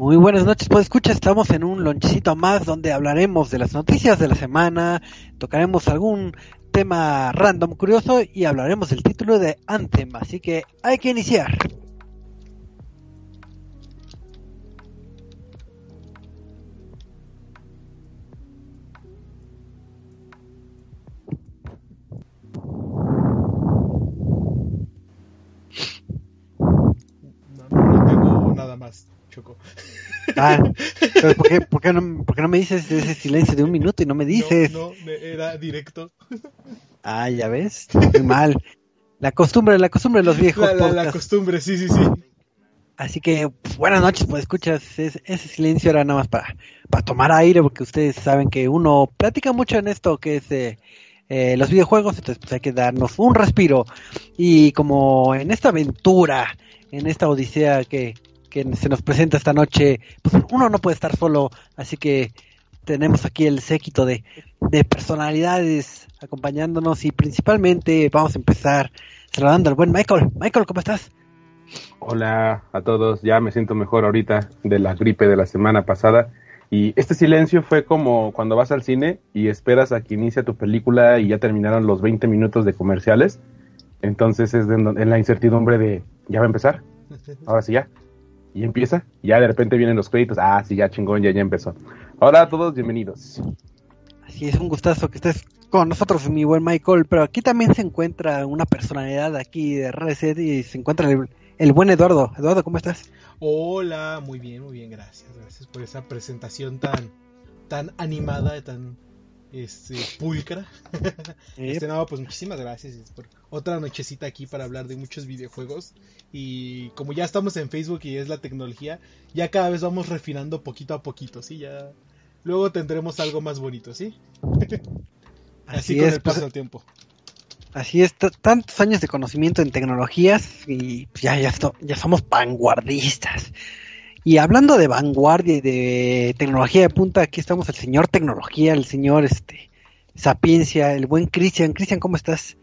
Muy buenas noches, pues escucha, estamos en un lonchecito más donde hablaremos de las noticias de la semana, tocaremos algún tema random curioso y hablaremos del título de Anthem, así que hay que iniciar. Ah, pero ¿por, qué, por, qué no, por qué no me dices ese silencio de un minuto y no me dices? No, no, era directo. Ah, ya ves, muy mal. La costumbre, la costumbre de los viejos La, la, costumbre, sí, sí, sí. Así que buenas noches, pues escuchas, es- ese silencio era nada más para, para tomar aire, porque ustedes saben que uno platica mucho en esto que es eh, eh, los videojuegos, entonces pues hay que darnos un respiro. Y como en esta aventura, en esta odisea que, que se nos presenta esta noche, pues uno no puede estar solo, así que tenemos aquí el séquito de, de personalidades acompañándonos y principalmente vamos a empezar saludando al buen Michael. Michael, ¿cómo estás? Hola a todos, ya me siento mejor ahorita de la gripe de la semana pasada. Y este silencio fue como cuando vas al cine y esperas a que inicie tu película y ya terminaron los 20 minutos de comerciales. Entonces es de- en la incertidumbre de, ¿ya va a empezar? Ahora sí ya. Y empieza. Y ya de repente vienen los créditos. Ah, sí, ya chingón, ya, ya empezó. Hola a todos, bienvenidos. Así es, un gustazo que estés con nosotros, mi buen Michael. Pero aquí también se encuentra una personalidad aquí de Reset y se encuentra el, el buen Eduardo. Eduardo, ¿cómo estás? Hola, muy bien, muy bien, gracias. Gracias por esa presentación tan, tan animada, tan este, pulcra. Este, no, pues muchísimas gracias por otra nochecita aquí para hablar de muchos videojuegos. Y como ya estamos en Facebook y es la tecnología, ya cada vez vamos refinando poquito a poquito, ¿sí? Ya luego tendremos algo más bonito, ¿sí? Así, Así con es, el pues, paso del tiempo. así es, tantos años de conocimiento en tecnologías y pues, ya, ya, esto- ya somos vanguardistas. Y hablando de vanguardia y de tecnología de punta, aquí estamos el señor tecnología, el señor este sapiencia, el buen Cristian. Cristian, ¿cómo estás?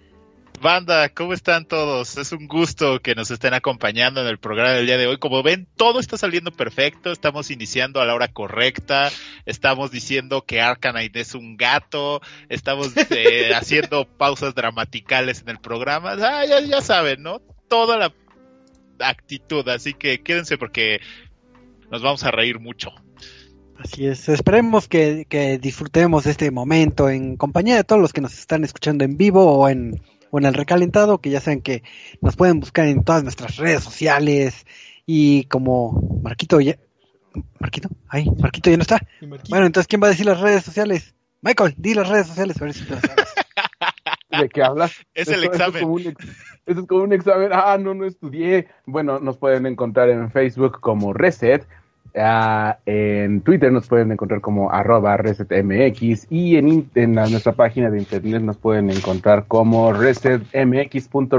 Banda, ¿cómo están todos? Es un gusto que nos estén acompañando en el programa del día de hoy. Como ven, todo está saliendo perfecto. Estamos iniciando a la hora correcta. Estamos diciendo que Arcanine es un gato. Estamos eh, haciendo pausas dramaticales en el programa. Ah, ya, ya saben, ¿no? Toda la actitud. Así que quédense porque nos vamos a reír mucho. Así es, esperemos que, que disfrutemos este momento en compañía de todos los que nos están escuchando en vivo o en, o en el recalentado, que ya saben que nos pueden buscar en todas nuestras redes sociales y como Marquito ya... Marquito, ay, Marquito ya no está. Bueno, entonces, ¿quién va a decir las redes sociales? Michael, di las redes sociales, a ver si te las sabes. ¿De qué hablas? Es el eso examen. como un ex- Eso es como un examen. Ah, no, no estudié. Bueno, nos pueden encontrar en Facebook como Reset. Ah, en Twitter nos pueden encontrar como arroba resetmx. Y en, en la- nuestra página de internet nos pueden encontrar como que.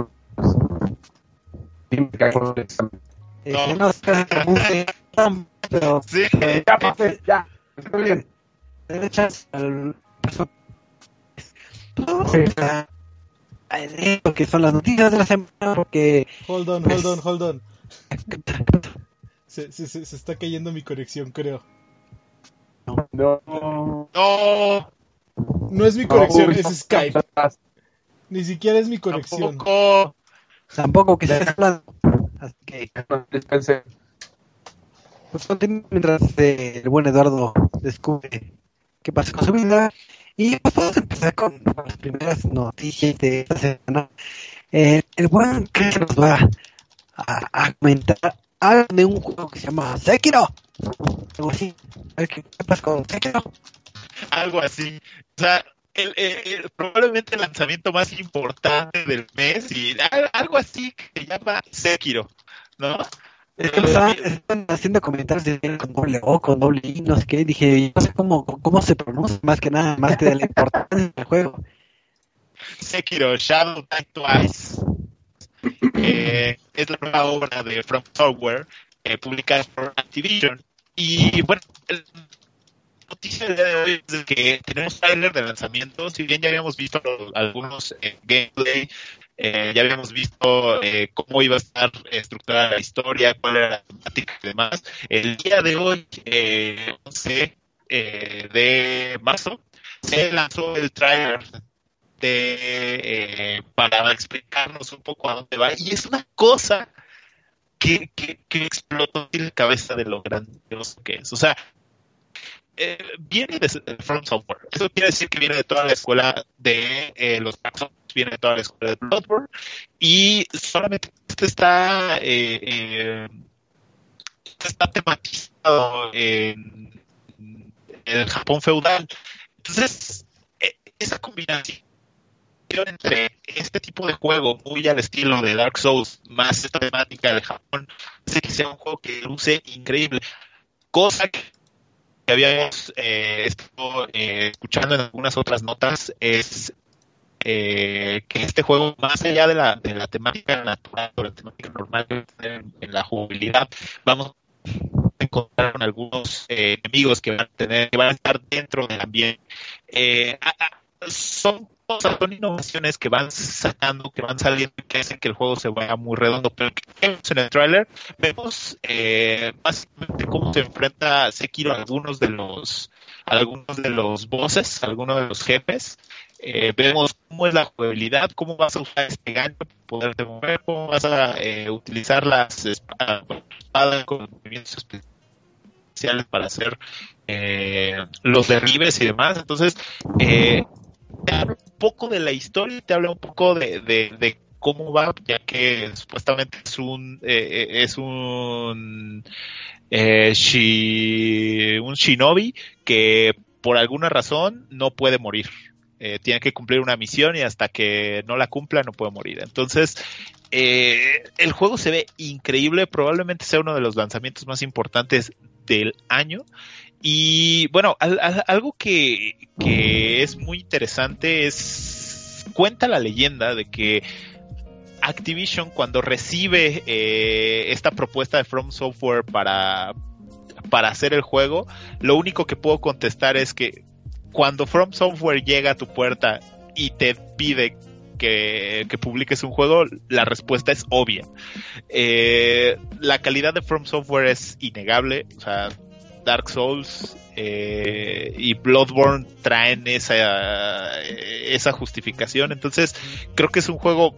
Este, no Sí. Ya pasé, ya. Está bien. derechas al porque son las noticias de la semana porque hold on, hold on, hold on. Se, se, se, se está cayendo mi conexión, creo. No. No, No es mi conexión, No, es Skype. Ni siquiera es mi conexión. tampoco. tampoco que se hablando así que pues mientras eh, el buen Eduardo descubre qué pasa con su vida y pues vamos a empezar con las primeras noticias de esta semana Eh, el buen Chris nos va a, a comentar algo de un juego que se llama Sekiro algo así qué, pasa con Sekiro algo así. O sea, el, el- el- probablemente el lanzamiento más importante del mes y al- algo así que se llama Sekiro, ¿no? Es que me estaban, estaban haciendo comentarios de con doble O, con doble I, no sé qué. Dije, no sé cómo, cómo se pronuncia, más que nada, más que de la importancia del juego. Sekiro Shadow Die Twice eh, es la nueva obra de From Software eh, publicada por Activision y bueno el- noticia del día de hoy es que tenemos trailer de lanzamiento, si bien ya habíamos visto algunos eh, gameplay, eh, ya habíamos visto eh, cómo iba a estar estructurada la historia, cuál era la temática y demás. El día de hoy, eh, 11 de marzo, se lanzó el trailer de, para explicarnos un poco a dónde va. Y es una cosa que, que, que explotó en la cabeza de lo grandioso que es. O sea, eh, viene de From Software. Eso quiere decir que viene de toda la escuela de eh, los viene de toda la escuela de Bloodborne y solamente este está eh, eh este está tematizado en, el Japón feudal. Entonces, eh, esa combinación entre este tipo de juego muy al estilo de Dark Souls más esta temática del Japón hace que sea un juego que luce increíble cosa que habíamos eh, eh, escuchando en algunas otras notas es eh, que este juego, más allá de la, de la temática natural o la temática normal que en, en la jugabilidad, vamos a encontrar con algunos enemigos que van a tener, que van a estar dentro del ambiente. son son innovaciones que van sacando, que van saliendo y que hacen que el juego se vaya muy redondo. Pero en el tráiler, vemos eh, básicamente cómo se enfrenta Sekiro a algunos de los algunos de los bosses, algunos de los jefes. Eh, vemos cómo es la jugabilidad, cómo vas a usar este gancho para poderte mover, cómo vas a eh, utilizar las espadas, espadas con movimientos especiales para hacer eh, los derribes y demás. Entonces, eh, te habla un poco de la historia te habla un poco de, de, cómo va, ya que supuestamente es un eh, eh, es un eh, un shinobi que por alguna razón no puede morir. Eh, tiene que cumplir una misión y hasta que no la cumpla no puede morir. Entonces, eh, el juego se ve increíble, probablemente sea uno de los lanzamientos más importantes del año y bueno, algo que, es muy interesante es, cuenta la leyenda de que Activision cuando recibe eh, esta propuesta de From Software para, para hacer el juego, lo único que puedo contestar es que cuando From Software llega a tu puerta y te pide que, publiques un juego, la respuesta es obvia. Eh, la calidad de From Software es innegable, o sea, Dark Souls eh, y Bloodborne traen esa, esa justificación. Entonces, creo que es un juego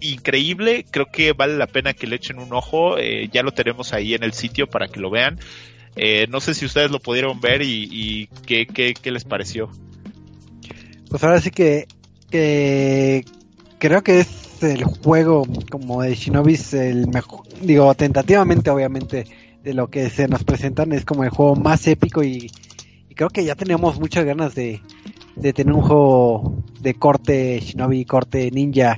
increíble. Creo que vale la pena que le echen un ojo. Eh, ya lo tenemos ahí en el sitio para que lo vean. Eh, no sé si ustedes lo pudieron ver y, qué, qué, les pareció. Pues ahora sí que, que creo que es el juego como de Shinobis el mejor, digo tentativamente obviamente de lo que se nos presentan es como el juego más épico y, creo que ya tenemos muchas ganas de, tener un juego de corte shinobi, corte ninja,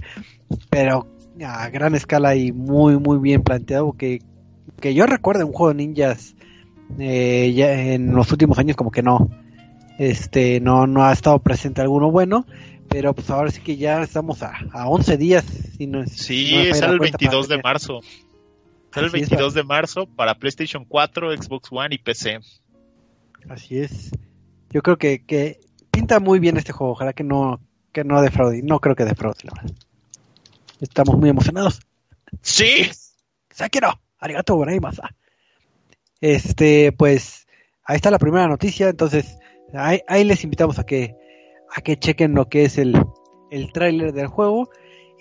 pero a gran escala y muy muy bien planteado que, que yo recuerdo un juego de ninjas eh, ya en los últimos años como que no este no no ha estado presente alguno bueno pero pues ahora sí que ya estamos a, a 11 días si no, sí es el 22 de marzo Sale el 22 de marzo para PlayStation 4, Xbox One y PC. Así es. Yo creo que, que pinta muy bien este juego. Ojalá que no, que no defraude. No creo que defraude, la verdad. Estamos muy emocionados. Sí. Sakiro, arigato gozaimashita. Este, pues, ahí está la primera noticia. Entonces, ahí, ahí les invitamos a que, a que chequen lo que es el, el tráiler del juego.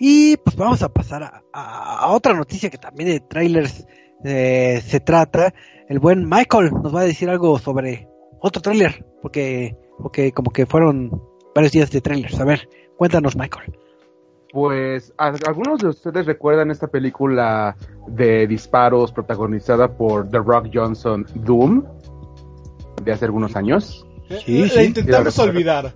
Y pues vamos a pasar a, otra noticia que también de trailers eh, se trata. El buen Michael nos va a decir algo sobre otro trailer, porque, porque como que fueron varios días de trailers. A ver, cuéntanos Michael. Pues algunos de ustedes recuerdan esta película de disparos protagonizada por The Rock Johnson, Doom, de hace algunos años. Sí, sí. La intentamos olvidar.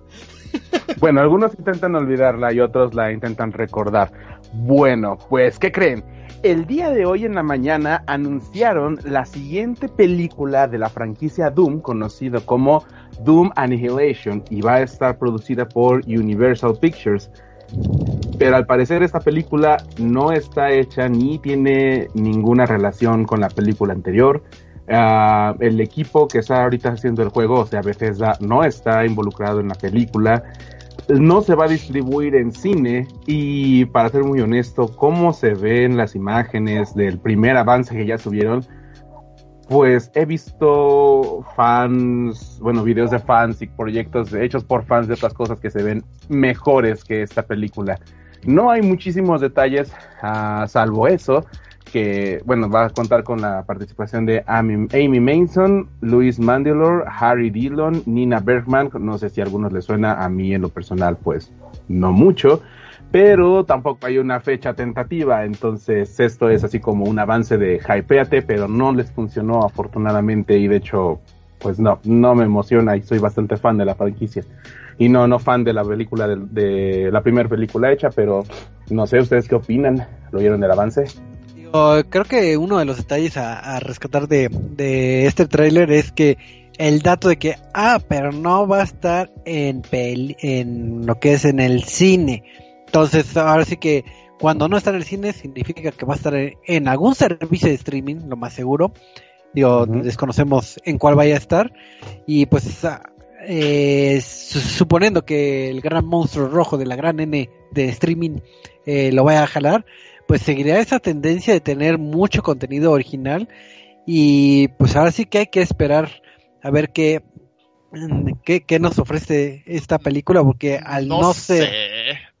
Bueno, algunos intentan olvidarla y otros la intentan recordar. Bueno, pues, ¿qué creen? El día de hoy en la mañana anunciaron la siguiente película de la franquicia Doom, conocido como Doom Annihilation, y va a estar producida por Universal Pictures. Pero al parecer esta película no está hecha ni tiene ninguna relación con la película anterior. Ah, el equipo que está ahorita haciendo el juego, o sea, Bethesda, no está involucrado en la película. No se va a distribuir en cine y para ser muy honesto, cómo se ven las imágenes del primer avance que ya subieron, pues he visto fans, bueno, videos de fans y proyectos hechos por fans de otras cosas que se ven mejores que esta película. No hay muchísimos detalles, uh, salvo eso, que, bueno, va a contar con la participación de Amy, Amy Mason, Luis Mandylor, Harry Dillon, Nina Bergman, no sé si a algunos les suena, a mí en lo personal, pues no mucho, pero tampoco hay una fecha tentativa, entonces esto es así como un avance de hypeate, pero no les funcionó afortunadamente y de hecho, pues no, no me emociona y soy bastante fan de la franquicia. Y no, no fan de la película, de, la primera película hecha, pero no sé, ¿ustedes qué opinan? ¿Lo vieron del avance? Creo que uno de los detalles a, rescatar de, de este tráiler es que el dato de que, ah, pero no va a estar en, en lo que es en el cine entonces, ahora sí que cuando no está en el cine significa que va a estar en, algún servicio de streaming, lo más seguro. Digo, desconocemos en cuál vaya a estar. Y pues, ah, eh, suponiendo que el gran monstruo rojo de la gran N de streaming eh, lo vaya a jalar, pues seguirá esa tendencia de tener mucho contenido original. Y pues ahora sí que hay que esperar a ver qué, qué, nos ofrece esta película, porque al no, ser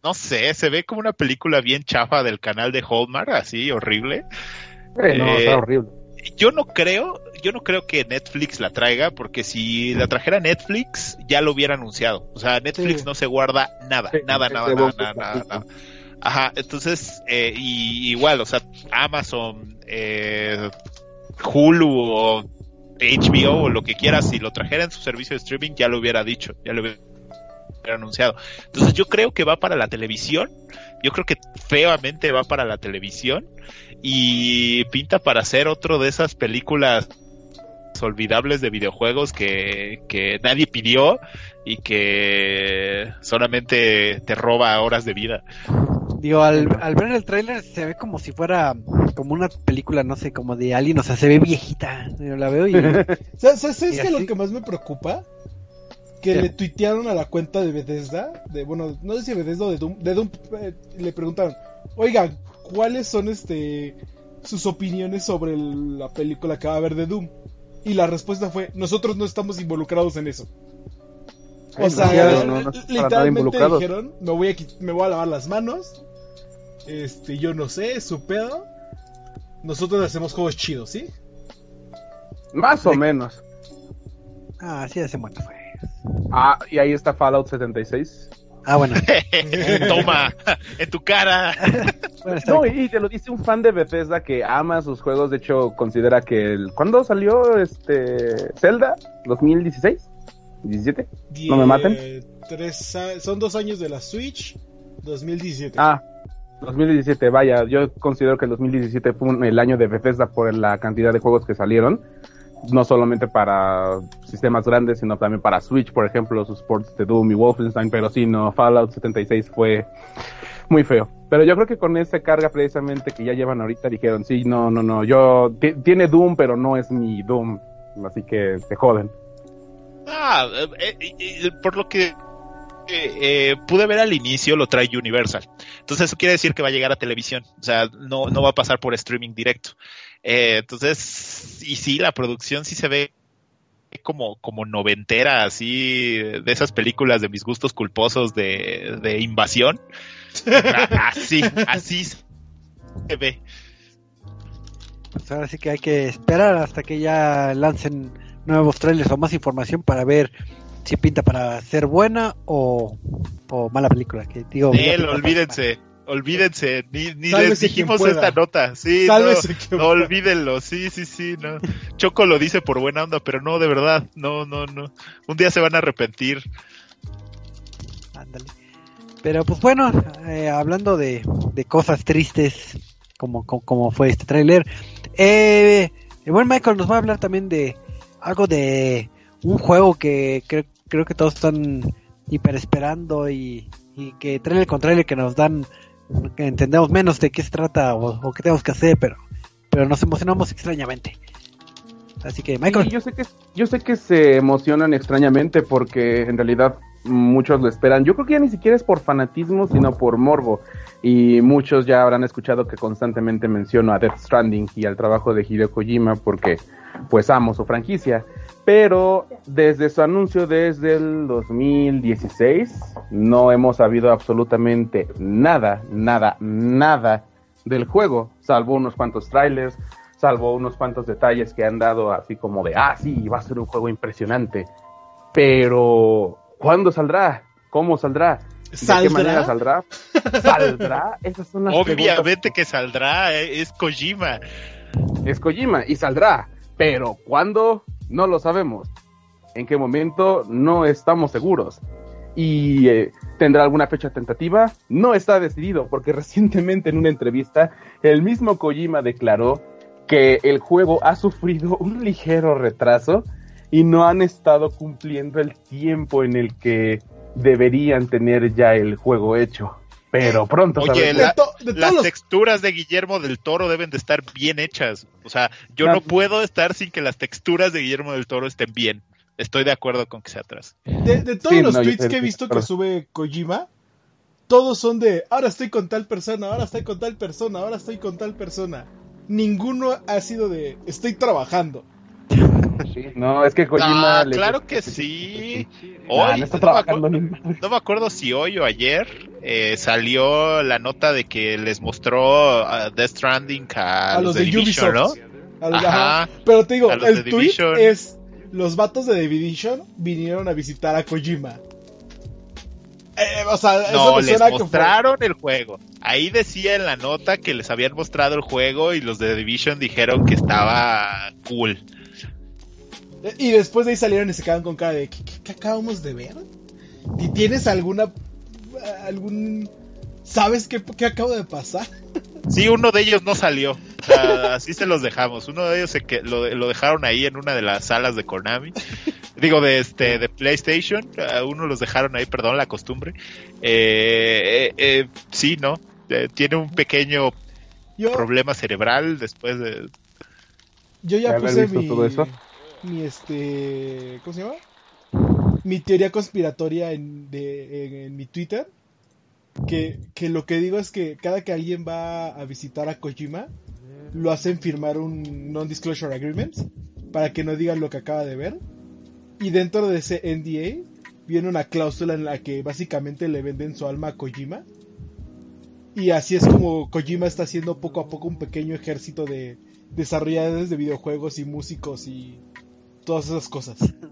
no sé, se ve como una película bien chafa del canal de Hallmark, así horrible. Eh, no, está horrible. Yo no creo, yo no creo que Netflix la traiga, porque si la trajera Netflix, ya lo hubiera anunciado. O sea, Netflix no se guarda nada, nada, nada, nada, nada, Ajá, entonces, eh, y, igual, o sea, Amazon, eh, Hulu o HBO o lo que quiera, si lo trajera en su servicio de streaming, ya lo hubiera dicho, ya lo hubiera anunciado. Entonces yo creo que va para la televisión, yo creo que feamente va para la televisión y pinta para hacer otro de esas películas olvidables de videojuegos que, que nadie pidió y que solamente te roba horas de vida. Digo, al, al ver el tráiler se ve como si fuera como una película, no sé, como de alguien, o sea, se ve viejita. Yo la veo y... ¿Sabes, qué es lo que más me preocupa? que le tuitearon a la cuenta de Bethesda, de bueno, no sé si Bethesda o de Doom, de Doom eh, le preguntaron, oigan, ¿cuáles son este sus opiniones sobre la película que va a haber de Doom? Y la respuesta fue, nosotros no estamos involucrados en eso. O sea, literalmente dijeron, me voy, a, me voy a lavar las manos, este, yo no sé, su pedo. Nosotros hacemos juegos chidos, ¿sí? Más o menos. Ah, sí hace mucho fue. Ah, y ahí está Fallout 76. Ah, bueno. Toma, en tu cara. no, y te lo dice un fan de Bethesda que ama sus juegos. De hecho, considera que el. ¿Cuándo salió este Zelda? ¿2016? ¿17? No me maten. son dos años de la Switch. 2017. Ah, 2017, vaya, yo considero que el 2017 fue el año de Bethesda por la cantidad de juegos que salieron no solamente para sistemas grandes, sino también para Switch, por ejemplo, sus ports de Doom y Wolfenstein, pero sí, no, Fallout 76 fue muy feo. Pero yo creo que con esa carga precisamente que ya llevan ahorita dijeron, sí, no, no, no, yo, tiene Doom, pero no es mi Doom, así que te joden. Ah, eh, eh, por lo que pude ver al inicio lo trae Universal. Entonces eso quiere decir que va a llegar a televisión. O sea, no, no va a pasar por streaming directo. Eh, entonces, y sí, la producción sí se ve como, como noventera, así, de esas películas de mis gustos culposos de, de invasión. así, así se ve. Pues ahora sí que hay que esperar hasta que ya lancen nuevos trailers o más información para ver si pinta para ser buena o, o mala película. Que digo, olvídense. Olvídense, ni, ni les dijimos esta nota. Sí, no, olvídenlo. Sí, sí, sí, no. Choco lo dice por buena onda, pero no, de verdad, no, no, no. Un día se van a arrepentir. Ándale. Pero pues bueno, eh, hablando de, de, cosas tristes, como, como, fue este tráiler, eh, el buen Michael nos va a hablar también de algo de un juego que creo, que todos están hiper esperando y, y que trailer con trailer que nos dan entendemos menos de qué se trata o, qué tenemos que hacer, pero, pero nos emocionamos extrañamente. Así que, Michael. yo sé que yo sé que se emocionan extrañamente porque en realidad muchos lo esperan. Yo creo que ya ni siquiera es por fanatismo, sino por morbo. Y muchos ya habrán escuchado que constantemente menciono a Death Stranding y al trabajo de Hideo Kojima porque pues amo su franquicia. Pero desde su anuncio desde el 2016 no hemos sabido absolutamente nada, nada, nada del juego, salvo unos cuantos trailers, salvo unos cuantos detalles que han dado así como de, ah, sí, va a ser un juego impresionante. Pero, ¿cuándo saldrá? ¿Cómo saldrá? ¿De qué manera saldrá? ¿Saldrá? Esas son las Obviamente que saldrá, eh, es Kojima. Es Kojima y saldrá, pero ¿cuándo? No lo sabemos. ¿En qué momento? No estamos seguros. ¿Y eh, tendrá alguna fecha tentativa? No está decidido, porque recientemente en una entrevista el mismo Kojima declaró que el juego ha sufrido un ligero retraso y no han estado cumpliendo el tiempo en el que deberían tener ya el juego hecho. Pero pronto. Oye, las texturas de Guillermo del Toro deben de estar bien hechas. O sea, yo no puedo estar sin que las texturas de Guillermo del Toro estén bien. Estoy de acuerdo con que sea atrás. De, todos los tweets que he visto que sube Kojima, todos son de ahora estoy con tal persona, ahora estoy con tal persona, ahora estoy con tal persona. Ninguno ha sido de estoy trabajando. No, es que Kojima. Ah, claro que sí. Hoy, no, me acuerdo si hoy o ayer eh, salió la nota de que les mostró uh, Death Stranding a, los, de, Division, ¿no? Pero te digo, el tweet es: los vatos de The Division vinieron a visitar a Kojima. Eh, o sea, no, les mostraron el juego. Ahí decía en la nota que les habían mostrado el juego y los de The Division dijeron que estaba cool. Y después de ahí salieron y se quedaron con cara de ¿qué, acabamos de ver? ¿Tienes alguna algún sabes qué, qué acaba de pasar? Sí, uno de ellos no salió. así se los dejamos. Uno de ellos se que, lo, lo, dejaron ahí en una de las salas de Konami. Digo, de este de PlayStation. uno los dejaron ahí, perdón la costumbre. Eh, eh, eh sí, ¿no? Eh, tiene un pequeño problema cerebral después de... Yo ya puse mi... Todo eso? Mi este, ¿cómo se llama? Mi teoría conspiratoria en, mi Twitter. Que, que, lo que digo es que cada que alguien va a visitar a Kojima, lo hacen firmar un non-disclosure agreement para que no digan lo que acaba de ver. Y dentro de ese NDA viene una cláusula en la que básicamente le venden su alma a Kojima. Y así es como Kojima está haciendo poco a poco un pequeño ejército de desarrolladores de videojuegos y músicos y todas esas cosas.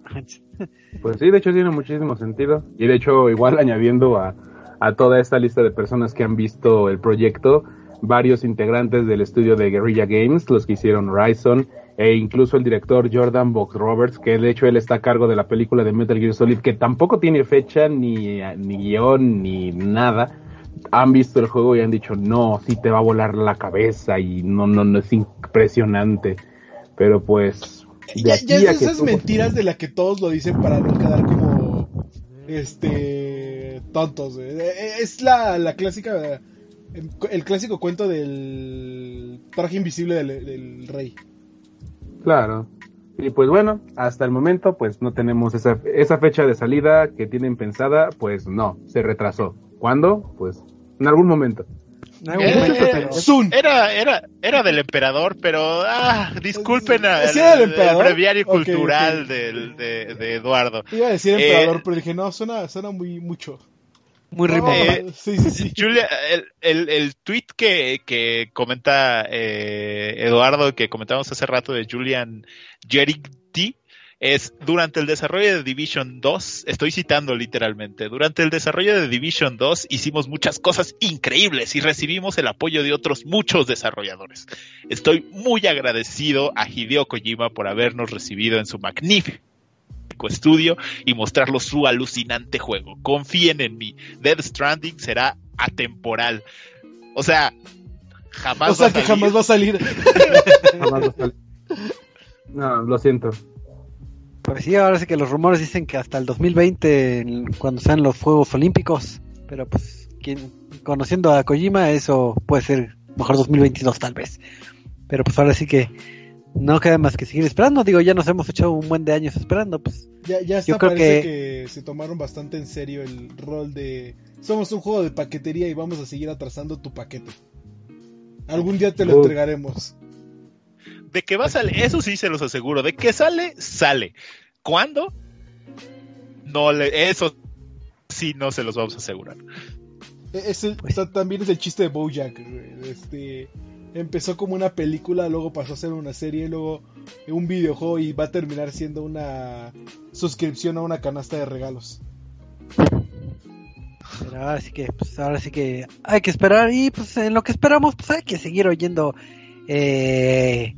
Pues sí, de hecho tiene muchísimo sentido. Y de hecho, igual añadiendo a, a toda esta lista de personas que han visto el proyecto, varios integrantes del estudio de Guerrilla Games, los que hicieron Horizon, e incluso el director Jordan Box Roberts, que de hecho él está a cargo de la película de Metal Gear Solid, que tampoco tiene fecha, ni, ni guion, ni nada. Han visto el juego y han dicho, no, sí te va a volar la cabeza y no, no, no es impresionante. Pero pues ya, es esas mentiras de las que todos lo dicen para no quedar como este tontos. Eh, eh, es la, la clásica el clásico cuento del traje invisible del, rey. Claro. Y pues bueno, hasta el momento pues no tenemos esa, esa fecha de salida que tienen pensada, pues no, se retrasó. ¿Cuándo? Pues en algún momento. Eh, era, era, era del emperador, pero ah, disculpen al el, breviario cultural De, Eduardo. Iba a decir emperador, eh, pero dije, no, suena, suena muy mucho. Muy rimado. Eh, sí, sí, sí. Julia, el, el, el tweet que, que comenta Eduardo, que comentamos hace rato de Julian Jerigti, es durante el desarrollo de Division 2, estoy citando literalmente, durante el desarrollo de Division 2 hicimos muchas cosas increíbles y recibimos el apoyo de otros muchos desarrolladores. Estoy muy agradecido a Hideo Kojima por habernos recibido en su magnífico estudio y mostrarlo su alucinante juego. Confíen en mí, Dead Stranding será atemporal. O sea, jamás o sea que jamás va a salir. jamás va a salir. No, lo siento. Pues sí, ahora sí que los rumores dicen que hasta el 2020, cuando sean los Juegos Olímpicos, pero pues quien, conociendo a Kojima, eso puede ser mejor 2022 tal vez. Pero pues ahora sí que no queda más que seguir esperando. Digo, ya nos hemos hecho un buen de años esperando, pues. Ya, ya está, parece que... se tomaron bastante en serio el rol de somos un juego de paquetería y vamos a seguir atrasando tu paquete. Algún día te lo entregaremos. De que va a salir, eso sí se los aseguro. De que sale, sale. ¿Cuándo? No le, eso sí no se los vamos a asegurar. E, pues también es el chiste de Bojack. Este, empezó como una película, luego pasó a ser una serie, luego un videojuego y va a terminar siendo una suscripción a una canasta de regalos. Pero ahora sí que, pues ahora sí que hay que esperar y pues en lo que esperamos, pues hay que seguir oyendo eh,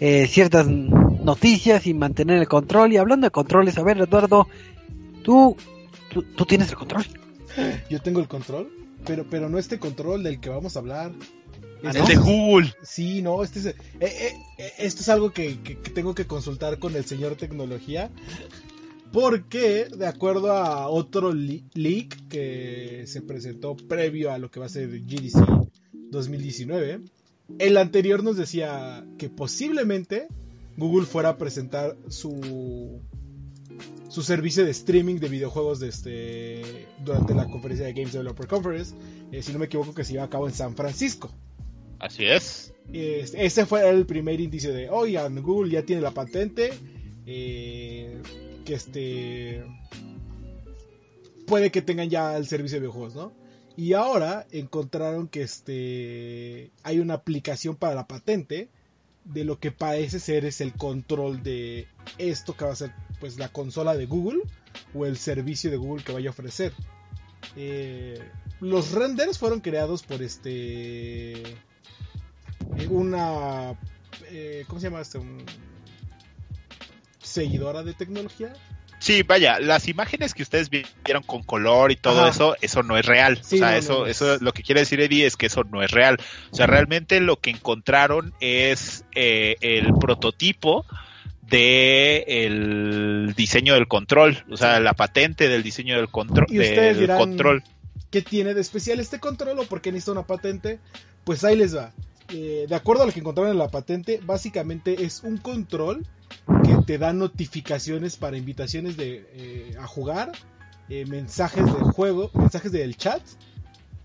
eh, ciertas noticias y mantener el control. Y hablando de controles, a ver Eduardo, tú, tú, tienes el control. Yo tengo el control, pero, pero no este control del que vamos a hablar. Es ah, de Google. Sí, no, este es, eh, esto es algo que, que, tengo que consultar con el señor tecnología. Porque, de acuerdo a otro leak que se presentó previo a lo que va a ser GDC 2019, el anterior nos decía que posiblemente Google fuera a presentar su, su servicio de streaming de videojuegos de este, durante la conferencia de Games Developer Conference, eh, si no me equivoco que se iba a cabo en San Francisco. Así es. Ese fue el primer indicio de, oigan, Google ya tiene la patente. Eh, que este puede que tengan ya el servicio de videojuegos, ¿no? Y ahora encontraron que este hay una aplicación para la patente de lo que parece ser es el control de esto que va a ser pues la consola de Google o el servicio de Google que vaya a ofrecer. Eh, los renders fueron creados por este una eh, ¿cómo se llama este? seguidora de tecnología. Sí, vaya, las imágenes que ustedes vieron con color y todo eso, eso no es real. o sea, eso, eso lo que quiere decir Eddie es que eso no es real. O sea, realmente lo que encontraron es eh, el prototipo de el diseño del control, o sea, la patente del diseño del, control del control. ¿Qué tiene de especial este control o por qué necesita una patente? Pues ahí les va. Eh, de acuerdo a lo que encontraron en la patente, básicamente es un control que te da notificaciones para invitaciones de, eh, a jugar, eh, mensajes del juego, mensajes del chat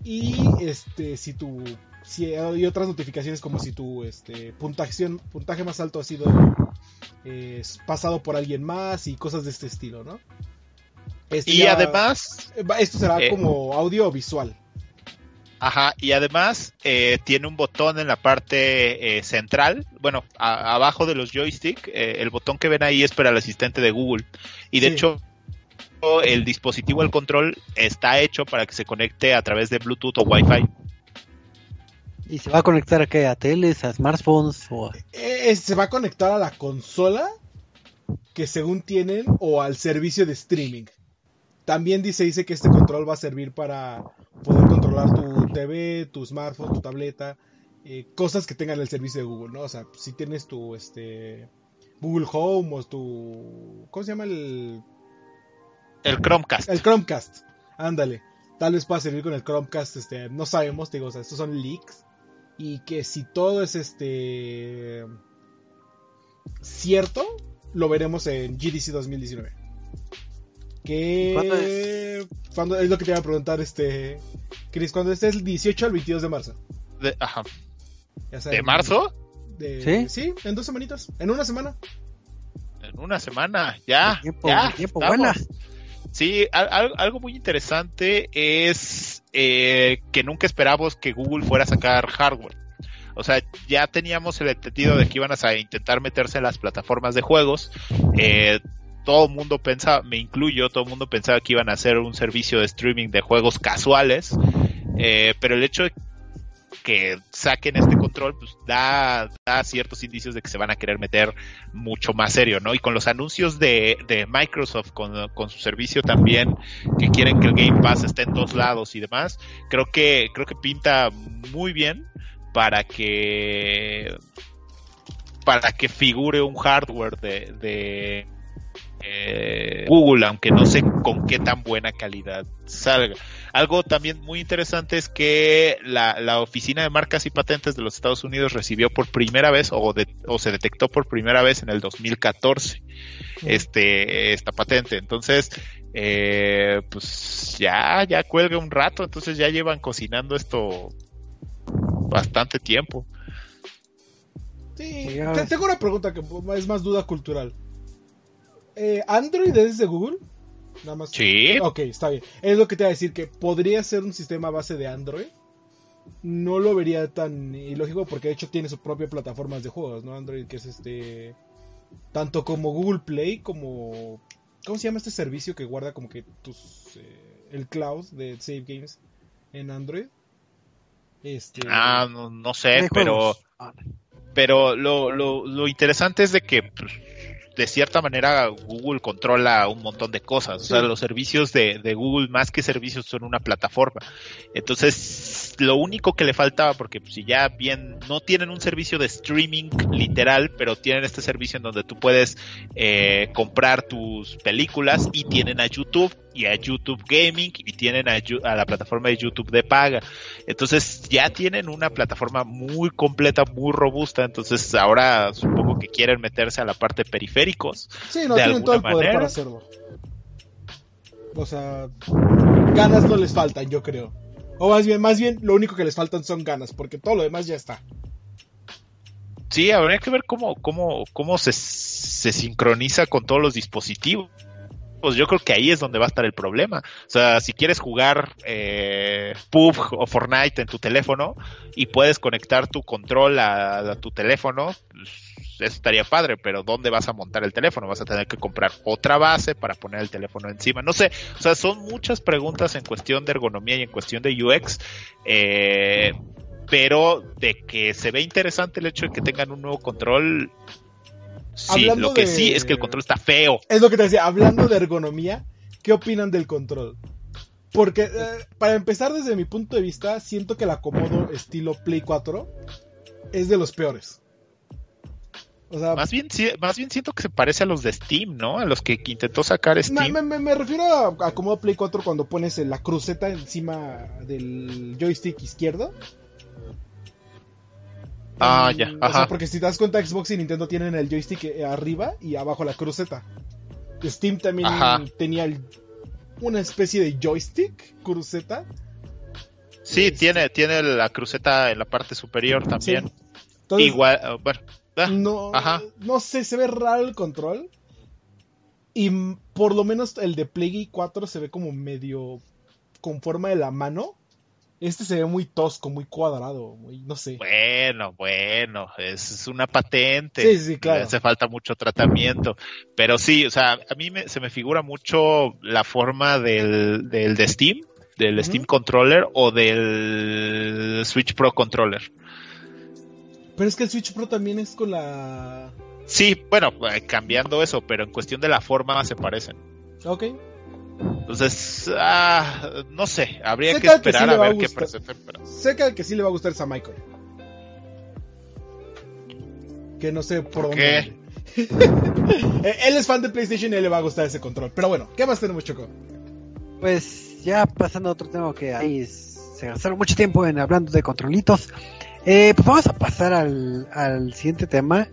y este si tu si hay otras notificaciones como si tu este puntaje más alto ha sido pasado por alguien más y cosas de este estilo, ¿no? Este y además esto será como audio visual. Ajá, y además eh, tiene un botón en la parte eh, central, bueno, abajo de los joystick, eh, el botón que ven ahí es para el asistente de Google. Y de hecho, el dispositivo, el control, está hecho para que se conecte a través de Bluetooth o Wi-Fi. ¿Y se va a conectar a qué? ¿A teles, a smartphones? O se va a conectar a la consola que según tienen o al servicio de streaming. También dice, dice que este control va a servir para poder controlar tu TV, tu smartphone, tu tableta, eh, cosas que tengan el servicio de Google, ¿no? O sea, si tienes tu este Google Home o tu ¿cómo se llama el el Chromecast? El Chromecast. Ándale. Tal vez pueda servir con el Chromecast, este, no sabemos, digo, o sea, estos son leaks y que si todo es este cierto, lo veremos en GDC 2019. Que ¿Cuándo es? lo que te iba a preguntar, este Chris, ¿cuándo es el 18 al 22 de marzo? De, ajá. ¿De marzo? ¿Sí? sí, en dos semanitas, en una semana. En una semana, ya. Tiempo, ya, tiempo buena. Sí, algo muy interesante es eh, que nunca esperamos que Google fuera a sacar hardware. O sea, ya teníamos el entendido de que iban a intentar meterse en las plataformas de juegos. Eh, todo el mundo pensaba, me incluyo, todo el mundo pensaba que iban a hacer un servicio de streaming de juegos casuales, eh, pero el hecho de que saquen este control, pues da, ciertos indicios de que se van a querer meter mucho más serio, ¿no? Y con los anuncios de, Microsoft con, su servicio también, que quieren que el Game Pass esté en todos lados y demás, creo que, creo que pinta muy bien para que para que figure un hardware de eh, Google, aunque no sé con qué tan buena calidad salga. Algo también muy interesante es que la, la, Oficina de Marcas y Patentes de los Estados Unidos recibió por primera vez o, o se detectó por primera vez en el 2014 este, esta patente. Entonces, eh, pues ya, ya cuelga un rato, entonces ya llevan cocinando esto bastante tiempo. Sí, tengo una pregunta que es más duda cultural. Eh, ¿Android es de Google? Nada más. Sí. Ok, está bien. Es lo que te iba a decir, que podría ser un sistema base de Android. No lo vería tan ilógico porque de hecho tiene su propia plataforma de juegos, ¿no? Android, que es este... Tanto como Google Play como... ¿Cómo se llama este servicio que guarda como que tus... Eh, el cloud de Save Games en Android? Este... Ah, no, sé, pero... Pero lo, lo, lo interesante es de que pues, de cierta manera Google controla un montón de cosas. O sea, los servicios de, de, Google, más que servicios, son una plataforma. Entonces, lo único que le faltaba, porque si ya bien no tienen un servicio de streaming literal, pero tienen este servicio en donde tú puedes eh, comprar tus películas y tienen a YouTube y a YouTube Gaming y tienen a, a, la plataforma de YouTube de paga. Entonces ya tienen una plataforma muy completa, muy robusta. Entonces ahora supongo que quieren meterse a la parte periféricos. Sí, no tienen todo el poder para hacerlo. O sea, ganas no les faltan, yo creo. O más bien, más bien, lo único que les faltan son ganas, porque todo lo demás ya está. Sí, habría que ver cómo, cómo, cómo se, se sincroniza con todos los dispositivos pues yo creo que ahí es donde va a estar el problema. O sea, si quieres jugar eh, PUBG o Fortnite en tu teléfono y puedes conectar tu control a, tu teléfono, pues, eso estaría padre, pero ¿dónde vas a montar el teléfono? Vas a tener que comprar otra base para poner el teléfono encima. No sé, o sea, son muchas preguntas en cuestión de ergonomía y en cuestión de UX. Eh, pero de que se ve interesante el hecho de que tengan un nuevo control, Sí, lo que sí es que el control está feo. Es lo que te decía, hablando de ergonomía, ¿qué opinan del control? Porque, eh, para empezar, desde mi punto de vista, siento que el acomodo estilo Play 4 es de los peores. O sea, más bien, más bien siento que se parece a los de Steam, ¿no? A los que intentó sacar Steam. Me, refiero a acomodo Play 4 cuando pones la cruceta encima del joystick izquierdo Ah, ya. O sea, porque si te das cuenta, Xbox y Nintendo tienen el joystick eh, arriba y abajo la cruceta. Steam también tenía una especie de joystick, cruceta. Sí, tiene, tiene la cruceta en la parte superior también. Igual, eh, bueno. Ah, no, no sé, se ve raro el control. Y por lo menos el de Play 4 se ve como medio con forma de la mano. Este se ve muy tosco, muy cuadrado, muy, no sé. Bueno, bueno, es una patente. Sí, sí, claro. Hace falta mucho tratamiento. Pero sí, o sea, a mí se me figura mucho la forma del, del de Steam, del Steam Controller o del Switch Pro Controller. Pero es que el Switch Pro también es con la... Sí, bueno, eh, cambiando eso, pero en cuestión de la forma se parecen. Ok. Entonces, ah, no sé, habría que esperar a ver qué presenten. Sé que al que sí le va a gustar es a Michael. Que no sé por, dónde. Eh, él es fan de PlayStation y él le va a gustar ese control. Pero bueno, ¿qué más tenemos, Choco? Pues ya pasando a otro tema que ahí se gastaron mucho tiempo en hablando de controlitos. Eh, pues vamos a pasar al, al siguiente tema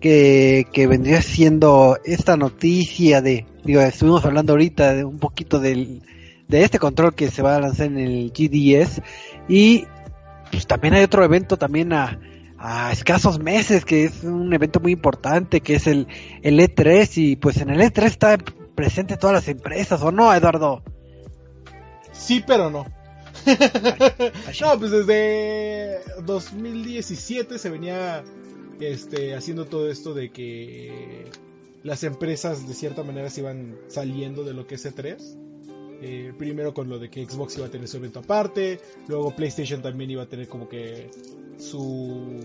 que, que vendría siendo esta noticia de digo, estuvimos hablando ahorita de un poquito del, de este control que se va a lanzar en el GDS y pues también hay otro evento también a, a escasos meses que es un evento muy importante que es el, el E3 y pues en el E3 está presente todas las empresas o no Eduardo sí pero no. No pues desde 2017 se venía este haciendo todo esto de que las empresas de cierta manera se iban saliendo de lo que es E3. Eh, primero con lo de que Xbox iba a tener su evento aparte, luego PlayStation también iba a tener como que su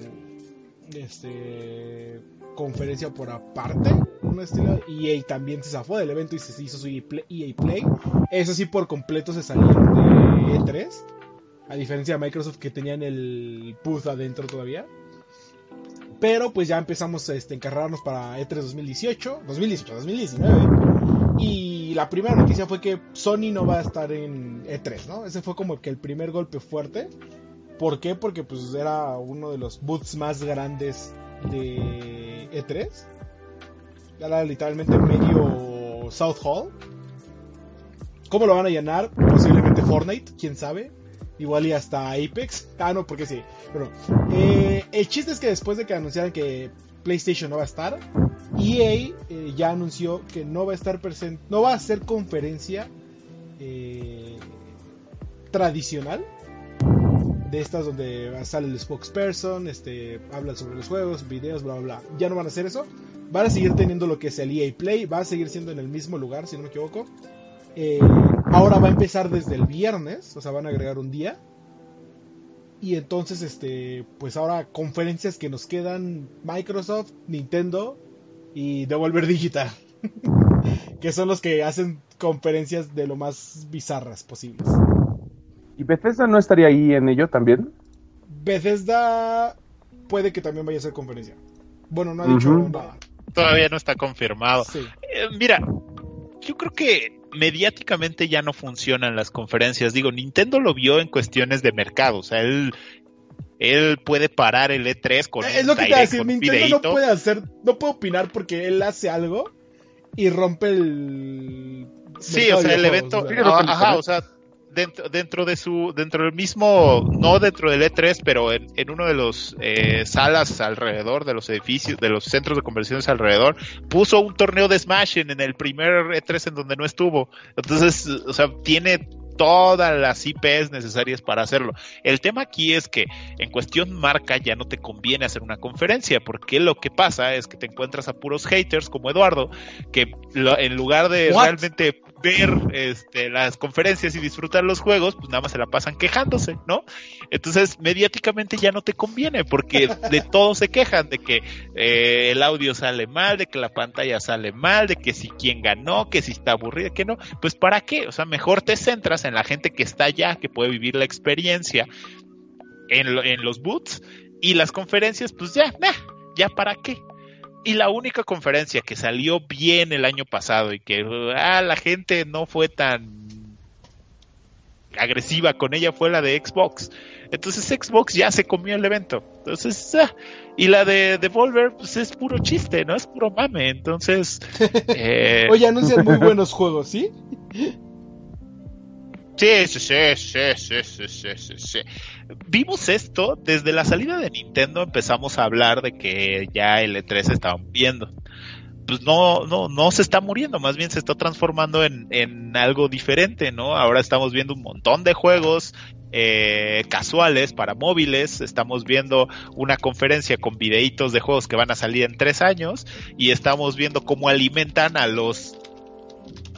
este conferencia por aparte, un estilo, EA también se zafó del evento y se hizo su EA Play. Eso sí por completo se salieron de E3, a diferencia de Microsoft que tenían el booth adentro todavía. Pero pues ya empezamos este, a este, para E3 2018, 2018, 2019. Y Y la primera noticia fue que Sony no va a estar en E3, ¿no? Ese fue como que el primer golpe fuerte. ¿Por qué? Porque pues era uno de los booths más grandes de E3. Era literalmente medio South Hall. ¿Cómo lo van a llenar? Posiblemente Fortnite, quién sabe. Igual y hasta Apex. Ah, no, porque sí. Pero eh, el chiste es que después de que anunciaran que PlayStation no va a estar, EA eh, ya anunció que no va a estar presente, no va a hacer conferencia eh, tradicional de estas donde sale el spokesperson, este, hablan sobre los juegos, videos, bla, bla, bla. Ya no van a hacer eso. Van a seguir teniendo lo que es el EA Play, va a seguir siendo en el mismo lugar, si no me equivoco. Eh, ahora va a empezar desde el viernes, o sea, van a agregar un día. Y entonces, este, pues ahora conferencias que nos quedan Microsoft, Nintendo y Devolver Digital. que son los que hacen conferencias de lo más bizarras posibles. ¿Y Bethesda no estaría ahí en ello también? Bethesda puede que también vaya a hacer conferencia. Bueno, no ha dicho nada. Todavía no está confirmado. Eh, mira, yo creo que mediáticamente ya no funcionan las conferencias. Digo, Nintendo lo vio en cuestiones de mercado. O sea, él, él puede parar el E3 con. Es lo que te voy a decir. Nintendo no puede hacer, no puede opinar porque él hace algo y rompe el. Sí, o sea, el evento. ajá, o sea dentro, dentro de su, dentro del mismo, no dentro del E3, pero en, en uno de los eh, salas alrededor de los edificios, de los centros de conversiones alrededor, puso un torneo de Smash en, en el primer E3 en donde no estuvo. Entonces, o sea, tiene todas las IPs necesarias para hacerlo. El tema aquí es que en cuestión marca ya no te conviene hacer una conferencia, porque lo que pasa es que te encuentras a puros haters como Eduardo, que en lugar de realmente ver este, las conferencias y disfrutar los juegos, pues nada más se la pasan quejándose, ¿no? Entonces, mediáticamente ya no te conviene, porque de todo se quejan, de que eh, el audio sale mal, de que la pantalla sale mal, de que si quién ganó, que si está aburrida, que no. Pues ¿para qué? O sea, mejor te centras en la gente que está allá, que puede vivir la experiencia en, en los boots y las conferencias, pues ya, ya para qué. Y la única conferencia que salió bien el año pasado y que ah, la gente no fue tan agresiva con ella fue la de Xbox. Entonces Xbox ya se comió el evento. Entonces, ah, y la de Devolver, pues es puro chiste, ¿no? Es puro mame. Entonces. Eh... Oye, anuncian muy buenos juegos, ¿sí? Sí, sí, sí, sí, sí, sí, sí, sí. Vimos esto desde la salida de Nintendo, empezamos a hablar de que ya el E3 estaba viendo. Pues no, no, no se está muriendo, más bien se está transformando en, en algo diferente, ¿no? Ahora estamos viendo un montón de juegos eh, casuales para móviles. Estamos viendo una conferencia con videitos de juegos que van a salir en tres años y estamos viendo cómo alimentan a los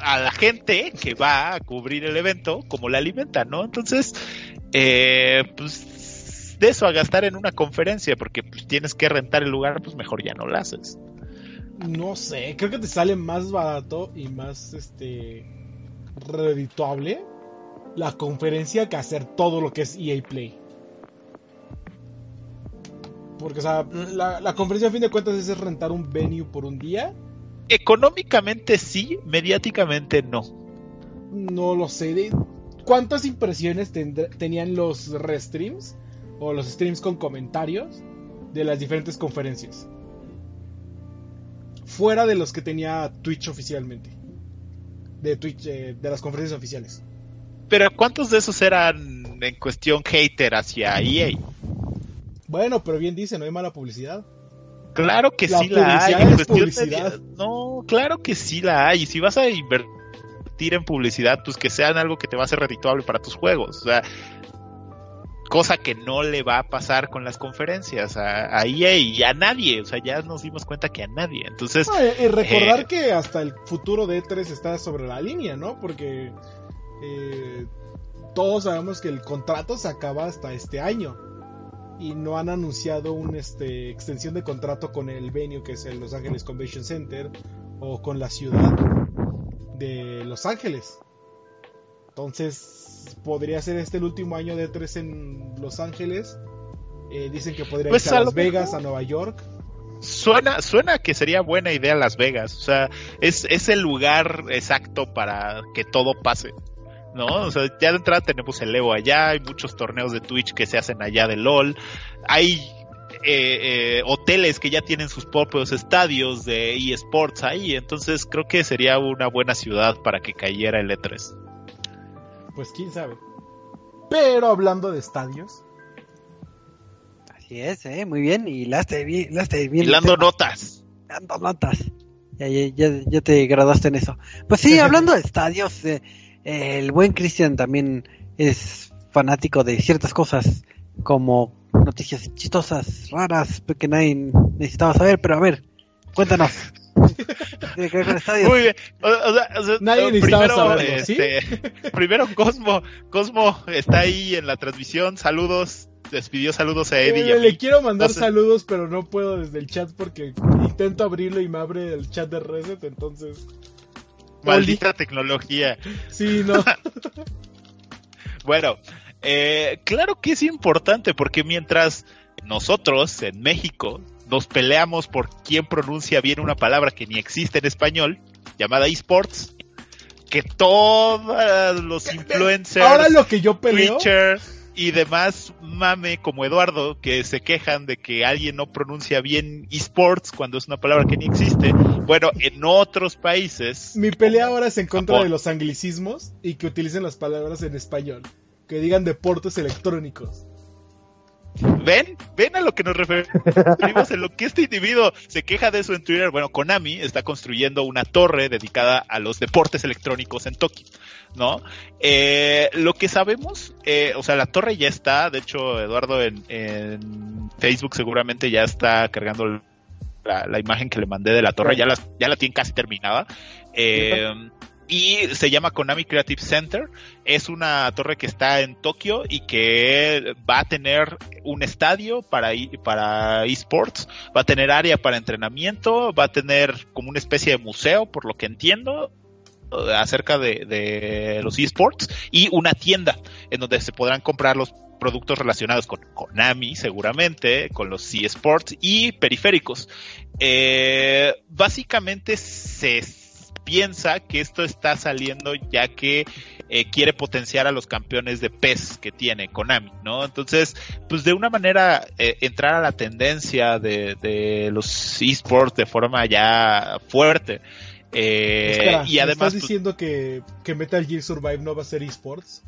a la gente que va a cubrir el evento como la alimenta, ¿no? Entonces, eh, pues de eso a gastar en una conferencia, porque pues, tienes que rentar el lugar, pues mejor ya no lo haces. No sé, creo que te sale más barato y más este redituable la conferencia que hacer todo lo que es EA Play. Porque, o sea, la, la conferencia a fin de cuentas es rentar un venue por un día económicamente sí, mediáticamente no. No lo sé. ¿Cuántas impresiones tenían los restreams o los streams con comentarios de las diferentes conferencias? Fuera de los que tenía Twitch oficialmente. De Twitch, eh, de las conferencias oficiales. Pero ¿cuántos de esos eran en cuestión hater hacia EA? Bueno, pero bien dice, no hay mala publicidad. Claro que sí la hay. no, claro que sí la hay. Si vas a invertir en publicidad, pues que sean algo que te va a ser redituable para tus juegos. O sea, cosa que no le va a pasar con las conferencias a, EA y a nadie. O sea, ya nos dimos cuenta que a nadie. Entonces. y recordar eh, que hasta el futuro de E3 está sobre la línea, ¿no? Porque eh, todos sabemos que el contrato se acaba hasta este año y no han anunciado una este, extensión de contrato con el venue que es el Los Ángeles Convention Center o con la ciudad de Los Ángeles. Entonces, podría ser este el último año de tres en Los Ángeles. Eh, dicen que podría ir pues a, Las Vegas, a Nueva York. suena, suena que sería buena idea Las Vegas. O sea, es, es el lugar exacto para que todo pase. ¿No? O sea, ya de entrada tenemos el Evo allá, hay muchos torneos de Twitch que se hacen allá de LOL, hay eh, eh, hoteles que ya tienen sus propios estadios de eSports ahí, entonces creo que sería una buena ciudad para que cayera el E3. Pues quién sabe. Pero hablando de estadios. Así es, ¿eh? muy bien, y la bien. La bien Hilando notas. Dando notas. Ya, ya, ya, te graduaste en eso. Pues sí, hablando de estadios, eh, el buen Cristian también es fanático de ciertas cosas como noticias chistosas, raras, que nadie necesitaba saber, pero a ver, cuéntanos. Muy bien. nadie primero, saberlo, este, primero Cosmo, Cosmo está ahí en la transmisión. Saludos, despidió saludos a Eddie. le quiero mandar saludos, pero no puedo desde el chat porque intento abrirlo y me abre el chat de Reset, entonces. Maldita tecnología. Sí, no. bueno, eh, claro que es importante porque mientras nosotros en México nos peleamos por quién pronuncia bien una palabra que ni existe en español, llamada esports, que todos los influencers, ahora lo que yo peleo, y demás mame como Eduardo que se quejan de que alguien no pronuncia bien esports cuando es una palabra que ni existe. Bueno, en otros países. Mi pelea ahora es en contra de los anglicismos y que utilicen las palabras en español. Que digan deportes electrónicos. ¿Ven? ¿Ven a lo que nos referimos en lo que este individuo se queja de eso en Twitter? Bueno, Konami está construyendo una torre dedicada a los deportes electrónicos en Tokio, ¿no? Eh, lo que sabemos, eh, o sea, la torre ya está, de hecho, Eduardo en, Facebook seguramente ya está cargando la, imagen que le mandé de la torre, ya la, ya la tiene casi terminada. Eh, y se llama Konami Creative Center. Es una torre que está en Tokio y que va a tener un estadio para, para esports, va a tener área para entrenamiento, va a tener como una especie de museo, por lo que entiendo, acerca de, los esports y una tienda en donde se podrán comprar los productos relacionados con Konami, seguramente, con los eSports y periféricos. Eh, básicamente se piensa que esto está saliendo ya que eh, quiere potenciar a los campeones de PES que tiene Konami, ¿no? Entonces, pues de una manera eh, entrar a la tendencia de, los esports de forma ya fuerte. Eh, y además. ¿Estás pues, diciendo que, que, Metal Gear Survive no va a ser esports?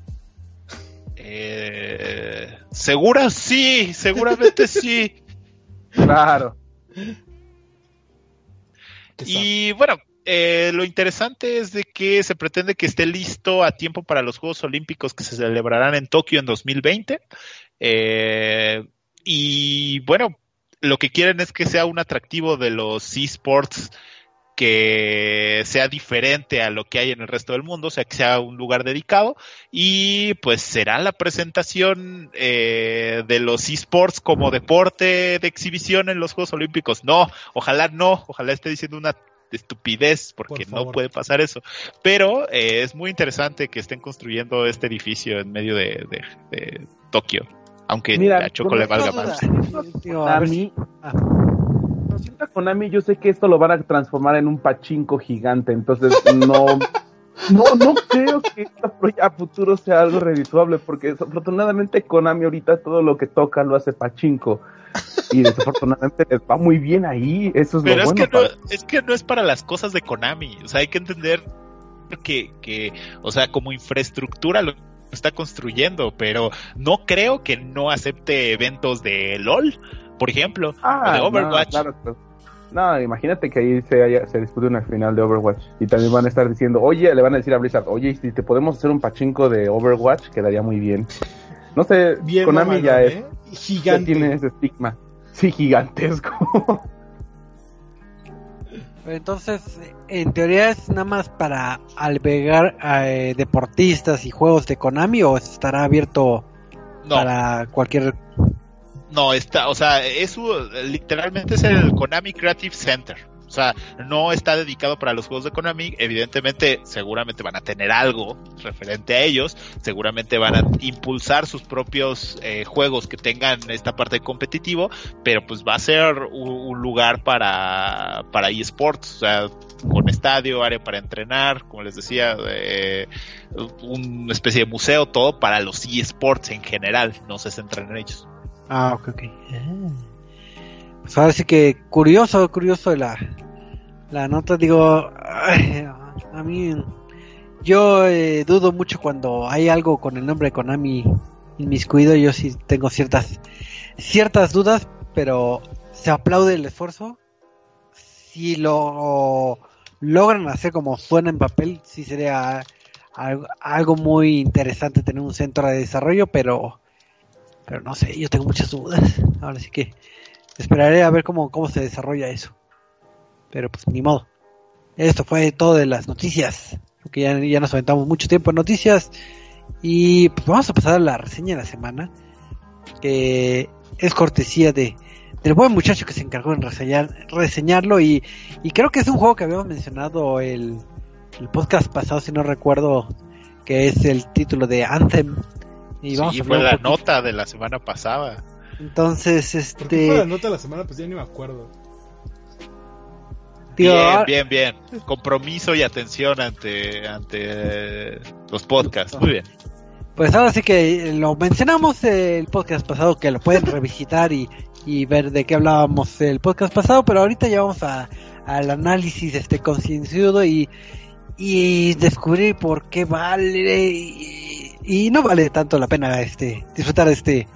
Eh, segura sí, seguramente sí. Claro. Y bueno, eh, lo interesante es de que se pretende que esté listo a tiempo para los Juegos Olímpicos que se celebrarán en Tokio en 2020. Eh, y bueno, lo que quieren es que sea un atractivo de los esports que sea diferente a lo que hay en el resto del mundo, o sea, que sea un lugar dedicado y pues será la presentación eh, de los esports como deporte de exhibición en los Juegos Olímpicos. No, ojalá no, ojalá esté diciendo una estupidez, porque no puede pasar eso. Pero eh, es muy interesante que estén construyendo este edificio en medio de, Tokio, aunque a Choco le valga más. Konami, Konami, yo sé que esto lo van a transformar en un pachinko gigante, entonces no... No, no creo que a futuro sea algo redituable, porque desafortunadamente Konami ahorita todo lo que toca lo hace pachinko y desafortunadamente les va muy bien ahí. Eso es Pero es que no, es que no es para las cosas de Konami. O sea, hay que entender que, que o sea, como infraestructura lo está construyendo, pero no creo que no acepte eventos de LOL, por ejemplo, ah, o de Overwatch. No, imagínate que ahí se, se dispute una final de Overwatch y también van a estar diciendo, oye, le van a decir a Blizzard, oye, si te podemos hacer un pachinko de Overwatch, quedaría muy bien. No sé, Konami ya es, ¿eh? gigante. tiene ese estigma. Sí, gigantesco. Entonces, en teoría es nada más para albergar a eh, deportistas y juegos de Konami o estará abierto para cualquier no, está, o sea, es literalmente es el Konami Creative Center. O sea, no está dedicado para los juegos de Konami. Evidentemente, seguramente van a tener algo referente a ellos. Seguramente van a impulsar sus propios eh, juegos que tengan esta parte competitivo. Pero pues va a ser un, lugar para, para eSports. O sea, con estadio, área para entrenar, como les decía, eh, una especie de museo, todo para los eSports en general. No se centran en ellos. Ah, ok, ok. Ah. Pues ahora sí que curioso, curioso la, la nota. Digo, a mí, yo eh, dudo mucho cuando hay algo con el nombre de Konami inmiscuido. Yo sí tengo ciertas, ciertas dudas, pero se aplaude el esfuerzo. Si lo logran hacer como suena en papel, sí sería algo, algo muy interesante tener un centro de desarrollo, pero pero no sé, yo tengo muchas dudas. Ahora sí que esperaré a ver cómo, cómo se desarrolla eso. Pero pues ni modo. Esto fue todo de las noticias. Porque ya, ya nos aventamos mucho tiempo en noticias. Y pues vamos a pasar a la reseña de la semana. Que es cortesía de del buen muchacho que se encargó en reseñar, reseñarlo. Y, y creo que es un juego que habíamos mencionado el, el podcast pasado, si no recuerdo, que es el título de Anthem y vamos fue la nota de la semana pasada. Entonces, este. ¿Por fue la nota de la semana? Pues ya ni me acuerdo. bien, ah, bien, bien. Compromiso y atención ante, ante los podcasts. Muy bien. Pues ahora sí que lo mencionamos el podcast pasado, que lo pueden revisitar y, y ver de qué hablábamos el podcast pasado, pero ahorita ya vamos a, al análisis este concienciudo y, y descubrir por qué vale y no vale tanto la pena este disfrutar de este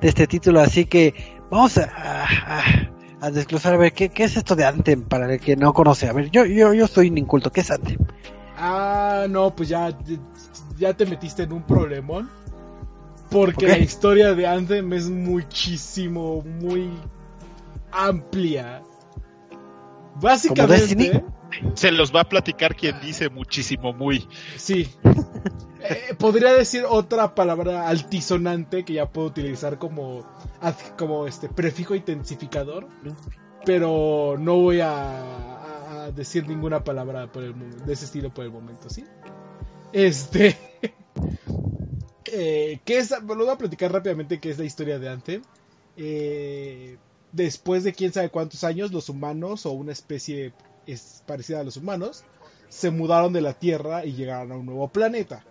de este título así que vamos a, a, desglosar a ver ¿qué, qué, es esto de Anthem para el que no conoce a ver yo yo yo soy un inculto qué es Anthem ah no pues ya ya te metiste en un problemón porque la historia de Anthem es muchísimo muy amplia. Básicamente se los va a platicar quien dice muchísimo muy sí eh, podría decir otra palabra altisonante que ya puedo utilizar como, como este prefijo intensificador, pero no voy a, decir ninguna palabra por el, de ese estilo por el momento, ¿sí? Este. eh, ¿qué es, lo voy a platicar rápidamente qué es la historia de Anthem. Eh, después de quién sabe cuántos años, los humanos o una especie es parecida a los humanos se mudaron de la Tierra y llegaron a un nuevo planeta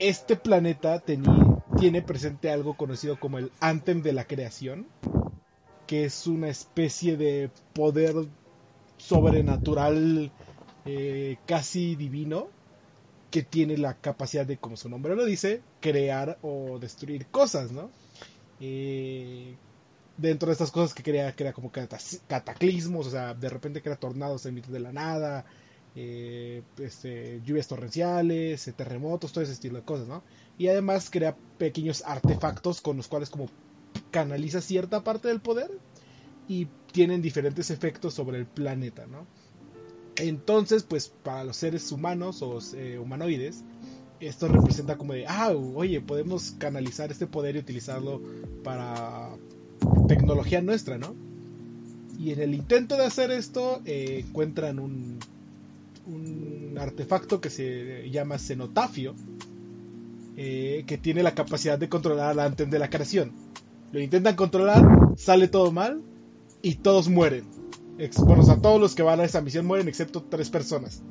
este planeta tiene presente algo conocido como el Anthem de la creación, que es una especie de poder sobrenatural eh, casi divino que tiene la capacidad de, como su nombre lo dice, crear o destruir cosas, ¿no? Eh, dentro de estas cosas que crea, crea como cataclismos, o sea, de repente crea tornados en mitad de la nada, eh, este, lluvias torrenciales, eh, terremotos, todo ese estilo de cosas, ¿no? Y además crea pequeños artefactos con los cuales como canaliza cierta parte del poder y tienen diferentes efectos sobre el planeta, ¿no? Entonces, pues para los seres humanos o eh, humanoides, esto representa como de, ah, oye, podemos canalizar este poder y utilizarlo para tecnología nuestra, ¿no? Y en el intento de hacer esto, encuentran un artefacto que se llama cenotafio, eh, que tiene la capacidad de controlar la antena de la creación. Lo intentan controlar, sale todo mal y todos mueren. Bueno, o sea, todos los que van a esa misión mueren excepto tres personas.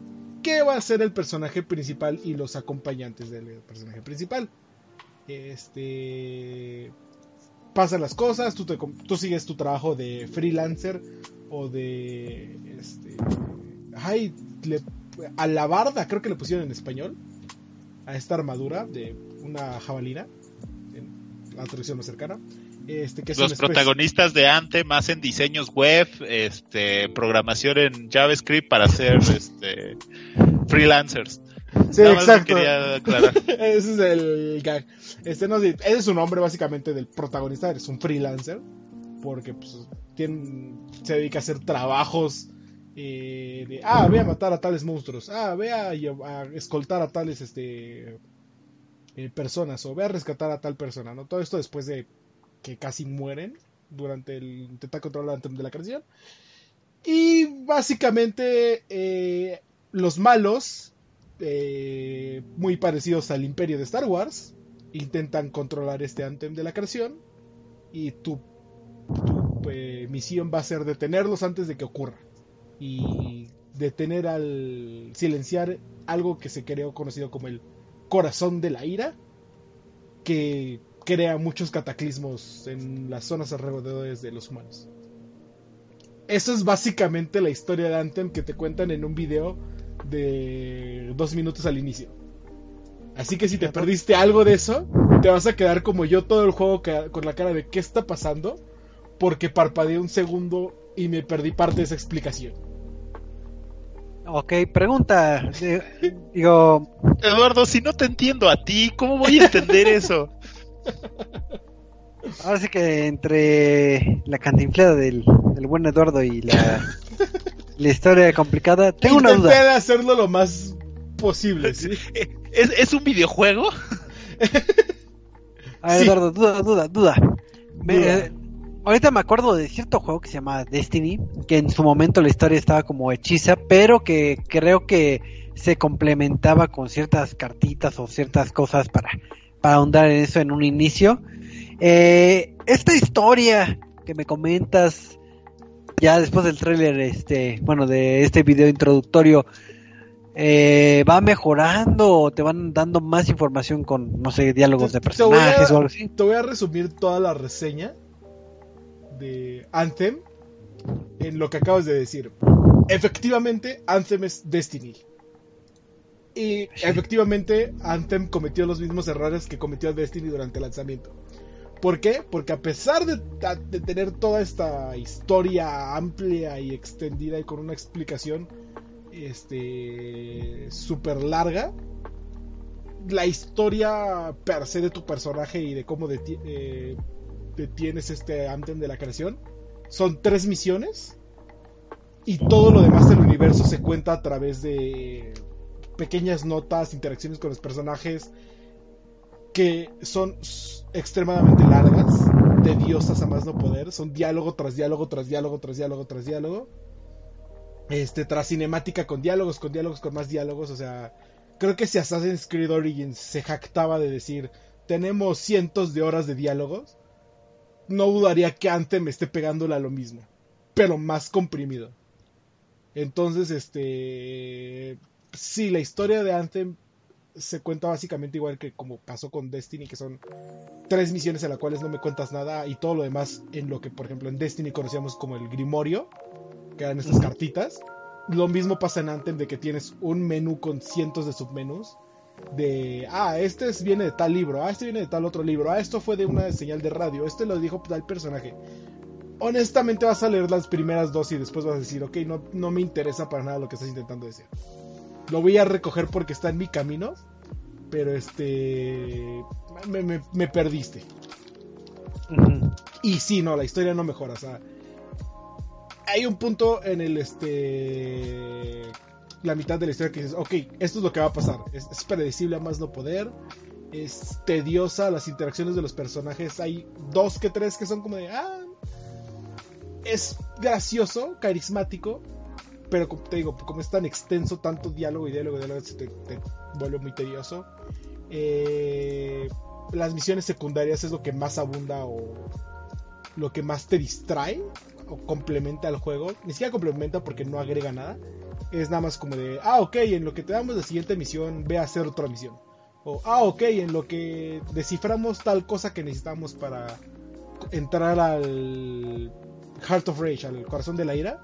¿Qué va a ser el personaje principal y los acompañantes del personaje principal? Este. Pasan las cosas, tú, tú sigues tu trabajo de freelancer o de. Este, ay, le, a la barda, creo que le pusieron en español, a esta armadura de una jabalina, en la traducción más cercana. Este, que Los protagonistas de Anthem hacen diseños web, este, programación en JavaScript para ser este, freelancers. Sí, exacto. ese es el gag. Este, no, ese es su nombre básicamente del protagonista, es un freelancer, porque pues, tiene, se dedica a hacer trabajos eh, de, ah, ve a matar a tales monstruos, ah, ve a, escoltar a tales este, eh, personas, o ve a rescatar a tal persona, ¿no? Todo esto después de que casi mueren durante el intentar controlar la de la creación. Y básicamente eh, los malos, eh, muy parecidos al imperio de Star Wars, intentan controlar este Anthem de la creación y tu, tu misión va a ser detenerlos antes de que ocurra. Y detener al silenciar algo que se creó conocido como el corazón de la ira, que crea muchos cataclismos en las zonas alrededor de los humanos. Eso es básicamente la historia de Anthem que te cuentan en un video de dos minutos al inicio. Así que si te perdiste algo de eso, te vas a quedar como yo todo el juego con la cara de qué está pasando, porque parpadeé un segundo y me perdí parte de esa explicación. Ok, pregunta. digo. Eduardo, si no te entiendo a ti, ¿cómo voy a entender eso? Ahora sí que entre la cantinflada del, buen Eduardo y la, la historia complicada, tengo una duda. de hacerlo lo más posible, ¿sí? ¿Es, un videojuego? A ver, Eduardo, duda, duda, duda. ahorita me acuerdo de cierto juego que se llama Destiny, que en su momento la historia estaba como hechiza, pero que creo que se complementaba con ciertas cartitas o ciertas cosas para, para ahondar en eso en un inicio. Eh, esta historia que me comentas ya después del tráiler, este, bueno, de este video introductorio, eh, va mejorando te van dando más información con, no sé, diálogos de personajes o algo así. Te voy a resumir toda la reseña de Anthem en lo que acabas de decir. Efectivamente, Anthem es Destiny. Y efectivamente, Anthem cometió los mismos errores que cometió Destiny durante el lanzamiento. ¿Por qué? Porque a pesar de, tener toda esta historia amplia y extendida y con una explicación este larga, la historia per se de tu personaje y de cómo eh, detienes este Anthem de la creación son tres misiones y todo lo demás del universo se cuenta a través de pequeñas notas, interacciones con los personajes que son extremadamente largas, tediosas a más no poder, son diálogo tras diálogo tras diálogo tras diálogo tras diálogo. Este, tras cinemática con diálogos, con diálogos, con más diálogos, o sea, creo que si Assassin's Creed Origins se jactaba de decir, tenemos cientos de horas de diálogos, no dudaría que Anthem esté pegándole a lo mismo, pero más comprimido. Entonces, este, sí, la historia de Anthem se cuenta básicamente igual que como pasó con Destiny, que son tres misiones en las cuales no me cuentas nada y todo lo demás en lo que, por ejemplo, en Destiny conocíamos como el Grimorio, que eran estas cartitas. Lo mismo pasa en Anthem de que tienes un menú con cientos de submenús. De, ah, este viene de tal libro, ah, este viene de tal otro libro, ah, esto fue de una señal de radio, este lo dijo tal personaje. Honestamente vas a leer las primeras dos y después vas a decir, ok, no, no me interesa para nada lo que estás intentando decir. Lo voy a recoger porque está en mi camino. Pero este. Me, perdiste. Y sí, no, la historia no mejora. O sea, hay un punto en el este. La mitad de la historia que dices, ok, esto es lo que va a pasar. Es, es predecible a más no poder. Es tediosa las interacciones de los personajes. Hay dos que tres que son como de. Ah, es gracioso, carismático pero te digo, como es tan extenso, tanto diálogo y diálogo y diálogo, te, te vuelve muy tedioso. Eh, las misiones secundarias es lo que más abunda o lo que más te distrae o complementa al juego. Ni siquiera complementa porque no agrega nada. Es nada más como de, ah, ok, en lo que te damos la siguiente misión, ve a hacer otra misión. O, ah, ok, en lo que desciframos tal cosa que necesitamos para entrar al Heart of Rage, al corazón de la ira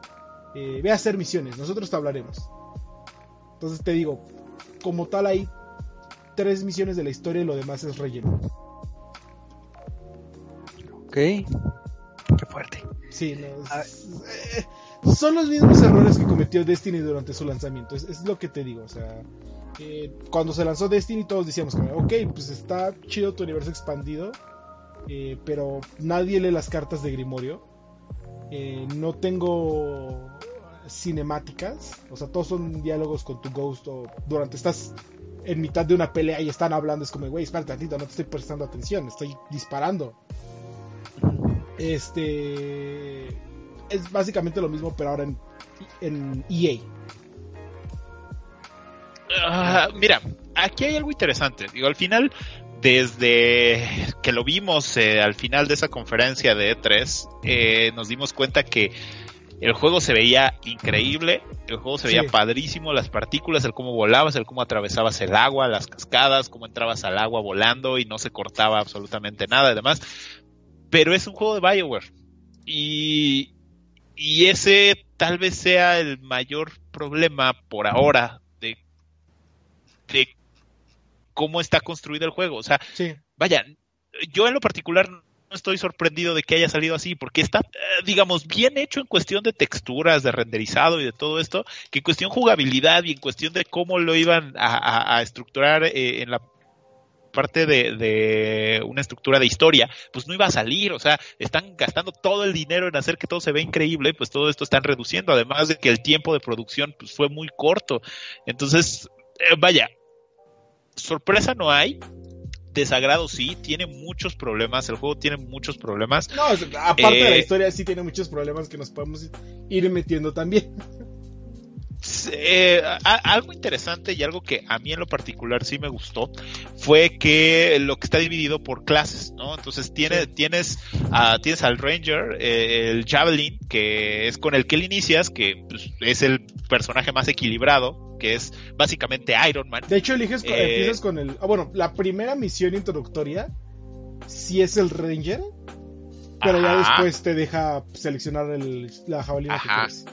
eh, ve a hacer misiones, nosotros te hablaremos. Entonces te digo, como tal hay tres misiones de la historia y lo demás es relleno. Ok, qué fuerte. Sí, eh, son los mismos errores que cometió Destiny durante su lanzamiento, es, lo que te digo, o sea... Eh, cuando se lanzó Destiny todos decíamos, ok, pues está chido tu universo expandido, pero nadie lee las cartas de Grimorio. no tengo cinemáticas, o sea, todos son diálogos con tu ghost o durante estás en mitad de una pelea y están hablando, es como, güey, espérate tantito, no te estoy prestando atención, estoy disparando. Este. es básicamente lo mismo, pero ahora en, en EA. Ah, mira, aquí hay algo interesante. Digo, al final, desde que lo vimos eh, al final de esa conferencia de E3, eh, nos dimos cuenta que el juego se veía increíble, el juego se veía padrísimo, las partículas, el cómo volabas, el cómo atravesabas el agua, las cascadas, cómo entrabas al agua volando y no se cortaba absolutamente nada y demás. Pero es un juego de Bioware. Y, y ese tal vez sea el mayor problema por ahora de, de cómo está construido el juego. O sea, vaya, yo en lo particular estoy sorprendido de que haya salido así, porque está, eh, digamos, bien hecho en cuestión de texturas, de renderizado y de todo esto, que en cuestión jugabilidad y en cuestión de cómo lo iban a, estructurar eh, en la parte de, una estructura de historia, pues no iba a salir, o sea, están gastando todo el dinero en hacer que todo se vea increíble, pues todo esto están reduciendo, además de que el tiempo de producción pues fue muy corto. Entonces, eh, vaya, sorpresa no hay, desagrado sí, tiene muchos problemas, el juego tiene muchos problemas. No, aparte de la eh, historia sí tiene muchos problemas que nos podemos ir metiendo también. Eh, algo interesante y algo que a mí en lo particular sí me gustó fue que lo que está dividido por clases, ¿no? Entonces tiene, tienes, tienes al Ranger, eh, el Javelin, que es con el que él inicias, que pues, es el personaje más equilibrado, que es básicamente Iron Man. De hecho, eliges eh, empiezas con el. Ah, bueno, la primera misión introductoria sí es el Ranger, pero ya después te deja seleccionar el, la jabalina que quieres.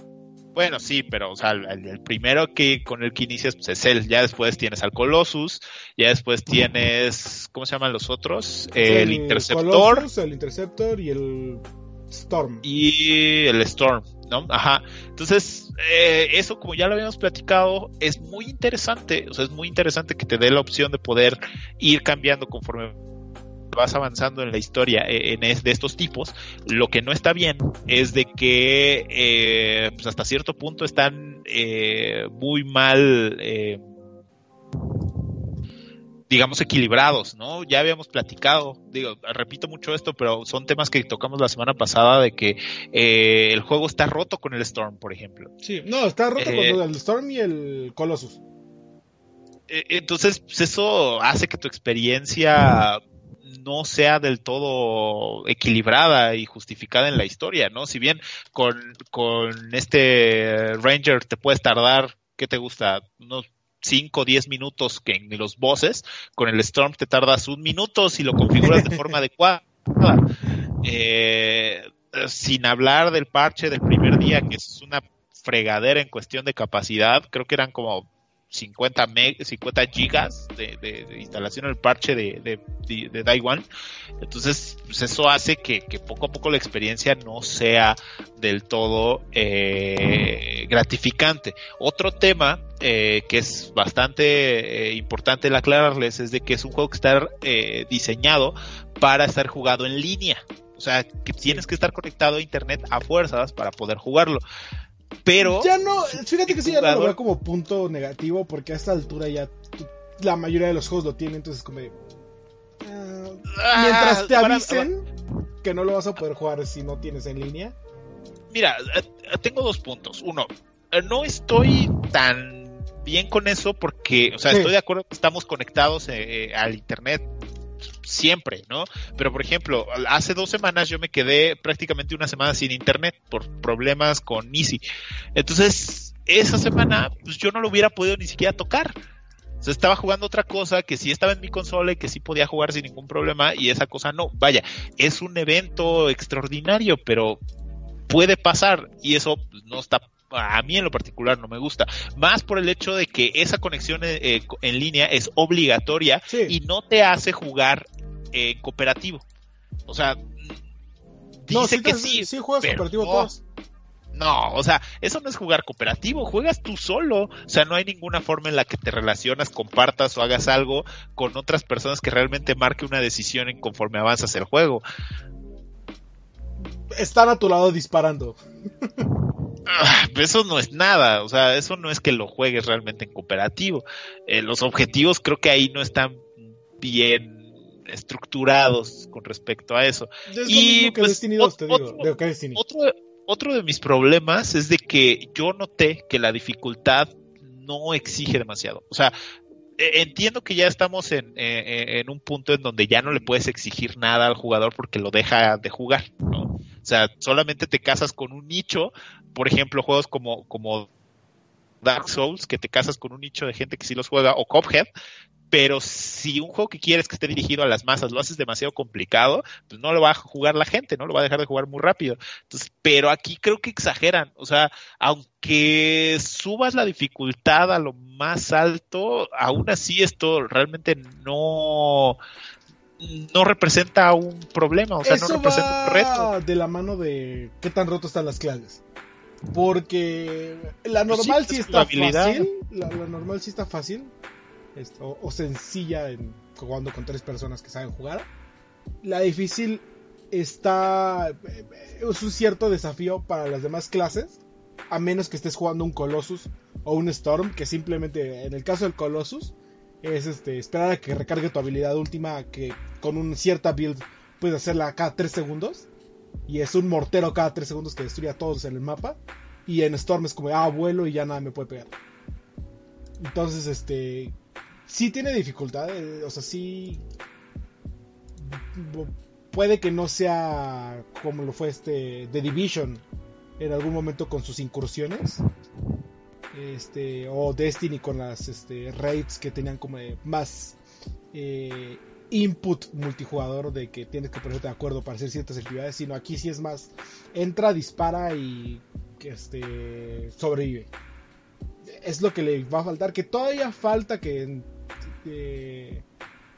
Bueno, sí, pero o sea, el, primero que con el que inicias pues, es él. Ya después tienes al Colossus, ya después tienes, ¿cómo se llaman los otros? El, Interceptor. el Interceptor y el Storm. Y el Storm, ¿no? Ajá. Entonces, eh, eso como ya lo habíamos platicado, es muy interesante. O sea, es muy interesante que te dé la opción de poder ir cambiando conforme vas avanzando en la historia eh, en de estos tipos, lo que no está bien es de que eh, pues hasta cierto punto están eh, muy mal digamos, equilibrados, ¿no? Ya habíamos platicado, digo, repito mucho esto, pero son temas que tocamos la semana pasada de que el juego está roto con el Storm, por ejemplo. Sí, no, está roto con el Storm y el Colossus. Entonces, pues eso hace que tu experiencia no sea del todo equilibrada y justificada en la historia, ¿no? Si bien con, con este Ranger te puedes tardar, ¿qué te gusta? Unos 5 o 10 minutos que en los bosses, con el Storm te tardas un minuto si lo configuras de forma adecuada. Eh, sin hablar del parche del primer día, que es una fregadera en cuestión de capacidad, creo que eran como 50, meg, 50 gigas de, instalación en el parche de, de, de Daiwan. Entonces, pues eso hace que, poco a poco la experiencia no sea del todo eh, gratificante. Otro tema eh, que es bastante eh, importante el aclararles es de que es un juego que está diseñado para estar jugado en línea. O sea, que tienes que estar conectado a internet a fuerzas para poder jugarlo. Pero. Ya no, fíjate que sí, ya no lo veo como punto negativo, porque a esta altura ya la mayoría de los juegos lo tienen, entonces como. Ah, mientras te avisen que no lo vas a poder jugar si no tienes en línea. Mira, eh, tengo dos puntos. Uno, eh, no estoy tan bien con eso porque, o sea, estoy de acuerdo que estamos conectados eh, al internet siempre, ¿no? Pero por ejemplo, hace dos semanas yo me quedé prácticamente una semana sin internet por problemas con Easy. Entonces, esa semana, pues yo no lo hubiera podido ni siquiera tocar. O sea, estaba jugando otra cosa que sí estaba en mi consola y que sí podía jugar sin ningún problema y esa cosa no. Vaya, es un evento extraordinario, pero puede pasar y eso pues, no está a mí en lo particular no me gusta. Más por el hecho de que esa conexión eh, eh, en línea es obligatoria y no te hace jugar eh, cooperativo. O sea, dice que sí. Sí juegas cooperativo todos. No, o sea, eso no es jugar cooperativo, juegas tú solo. O sea, no hay ninguna forma en la que te relacionas, compartas o hagas algo con otras personas que realmente marque una decisión en conforme avanzas el juego. Están a tu lado disparando. Ah, eso no es nada, o sea, eso no es que lo juegues realmente en cooperativo. Eh, los objetivos creo que ahí no están bien estructurados con respecto a eso. y pues, 2, te digo, otro, otro de mis problemas es de que yo noté que la dificultad no exige demasiado. O sea, entiendo que ya estamos en, e, e, en, un punto en donde ya no le puedes exigir nada al jugador porque lo deja de jugar, ¿no? O sea, solamente te casas con un nicho, por ejemplo, juegos como, como Dark Souls, que te casas con un nicho de gente que sí los juega, o Cophead, pero si un juego que quieres que esté dirigido a las masas lo haces demasiado complicado, pues no lo va a jugar la gente, no lo va a dejar de jugar muy rápido. Entonces, pero aquí creo que exageran, o sea, aunque subas la dificultad a lo más alto, aún así esto realmente no no representa un problema, o sea, no representa un reto. De la mano de qué tan roto están las clases. Porque la pues normal sí, está fácil, la, normal sí está fácil, o, sencilla en, jugando con tres personas que saben jugar. La difícil está. Es un cierto desafío para las demás clases. A menos que estés jugando un Colossus o un Storm. Que simplemente, en el caso del Colossus, es este, esperar a que recargue tu habilidad última. Que con una cierta build puedes hacerla cada 3 segundos. Y es un mortero cada 3 segundos que destruye a todos en el mapa. Y en Storm es como, ah, vuelo y ya nada me puede pegar. Entonces, este sí tiene dificultad, o sea, sí puede que no sea como lo fue este The Division en algún momento con sus incursiones. Este, o Destiny con las este, raids que tenían como más eh, input multijugador de que tienes que ponerte de acuerdo para hacer ciertas actividades, sino aquí sí es más entra, dispara y este, sobrevive. Es lo que le va a faltar, que todavía falta que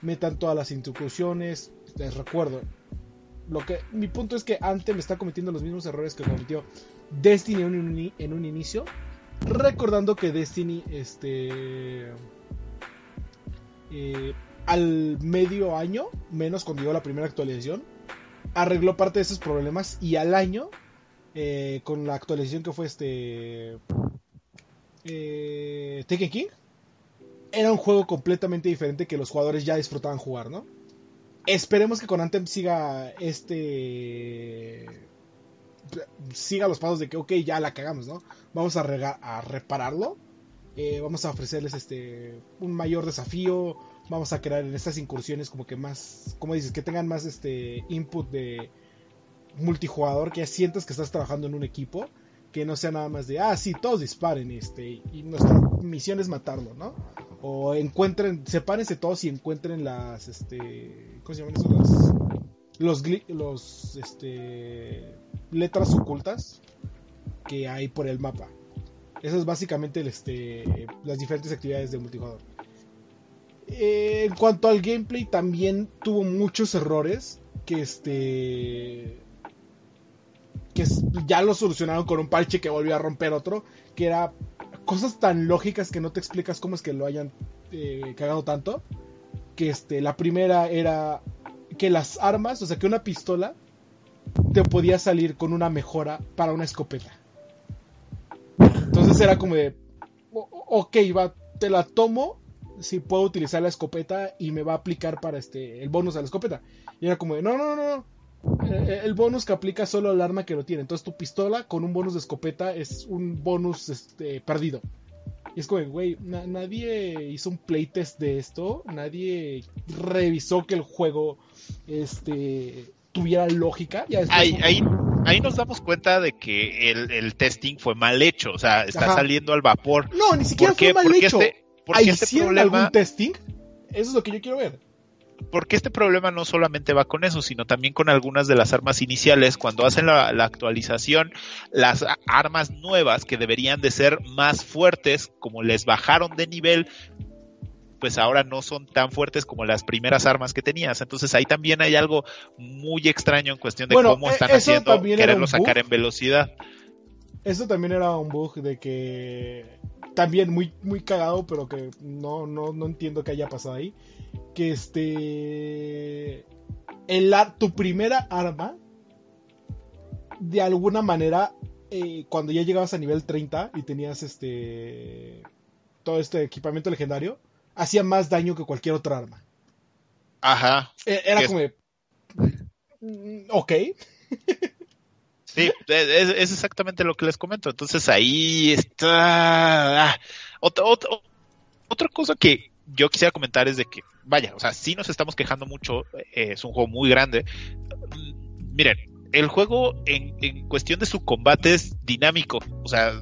metan todas las instrucciones. Les recuerdo, lo que mi punto es que Anthem está cometiendo los mismos errores que cometió Destiny en un, inicio. Recordando que Destiny, este. Eh, al medio año, menos cuando llegó la primera actualización, arregló parte de esos problemas. Y al año, eh, con la actualización que fue este. Eh, King, era un juego completamente diferente que los jugadores ya disfrutaban jugar, ¿no? Esperemos que con Anthem siga este. siga los pasos de que, ok, ya la cagamos, ¿no? Vamos a, repararlo. Eh, vamos a ofrecerles este un mayor desafío. Vamos a crear en estas incursiones como que más. como dices, que tengan más este input de multijugador, que sientas que estás trabajando en un equipo. Que no sea nada más de, ah, sí, todos disparen, este, y nuestra misión es matarlo, ¿no? O encuentren, sepárense todos y encuentren las, este, ¿cómo se llaman eso? los, los, este, letras ocultas que hay por el mapa. Esas es básicamente este, las diferentes actividades de multijugador. Eh, en cuanto al gameplay, también tuvo muchos errores que este que ya lo solucionaron con un parche que volvió a romper otro, que era cosas tan lógicas que no te explicas cómo es que lo hayan eh, cagado tanto. Que este, la primera era que las armas, o sea, que una pistola te podía salir con una mejora para una escopeta. Entonces era como de, ok, va, te la tomo si puedo utilizar la escopeta y me va a aplicar para este el bonus a la escopeta. Y era como de, no, no, no, no. Eh, el bonus que aplica solo al arma que lo tiene. Entonces tu pistola con un bonus de escopeta es un bonus este, perdido. Y es como, güey, nadie hizo un playtest de esto. Nadie revisó que el juego este, tuviera lógica. ahí, ahí, nos damos cuenta de que el, testing fue mal hecho. O sea, está saliendo al vapor. No, ni siquiera fue mal hecho. Este, porque este algún testing? Eso es lo que yo quiero ver porque este problema no solamente va con eso, sino también con algunas de las armas iniciales. Cuando hacen la, actualización, las armas nuevas que deberían de ser más fuertes, como les bajaron de nivel, pues ahora no son tan fuertes como las primeras armas que tenías. Entonces ahí también hay algo muy extraño en cuestión de cómo están e-, haciendo quererlo sacar en velocidad. Eso también era un bug de que también muy muy cagado, pero que no no no entiendo qué haya pasado ahí. Que este el, tu primera arma de alguna manera eh, cuando ya llegabas a nivel 30 y tenías este todo este equipamiento legendario hacía más daño que cualquier otra arma. Ajá. E, era como ok Sí, es, exactamente lo que les comento. Entonces ahí está. Ah, otra, otra, otra cosa que yo quisiera comentar es de que, vaya, o sea, sí nos estamos quejando mucho, eh, es un juego muy grande. Miren, el juego en, en, cuestión de su combate es dinámico, o sea,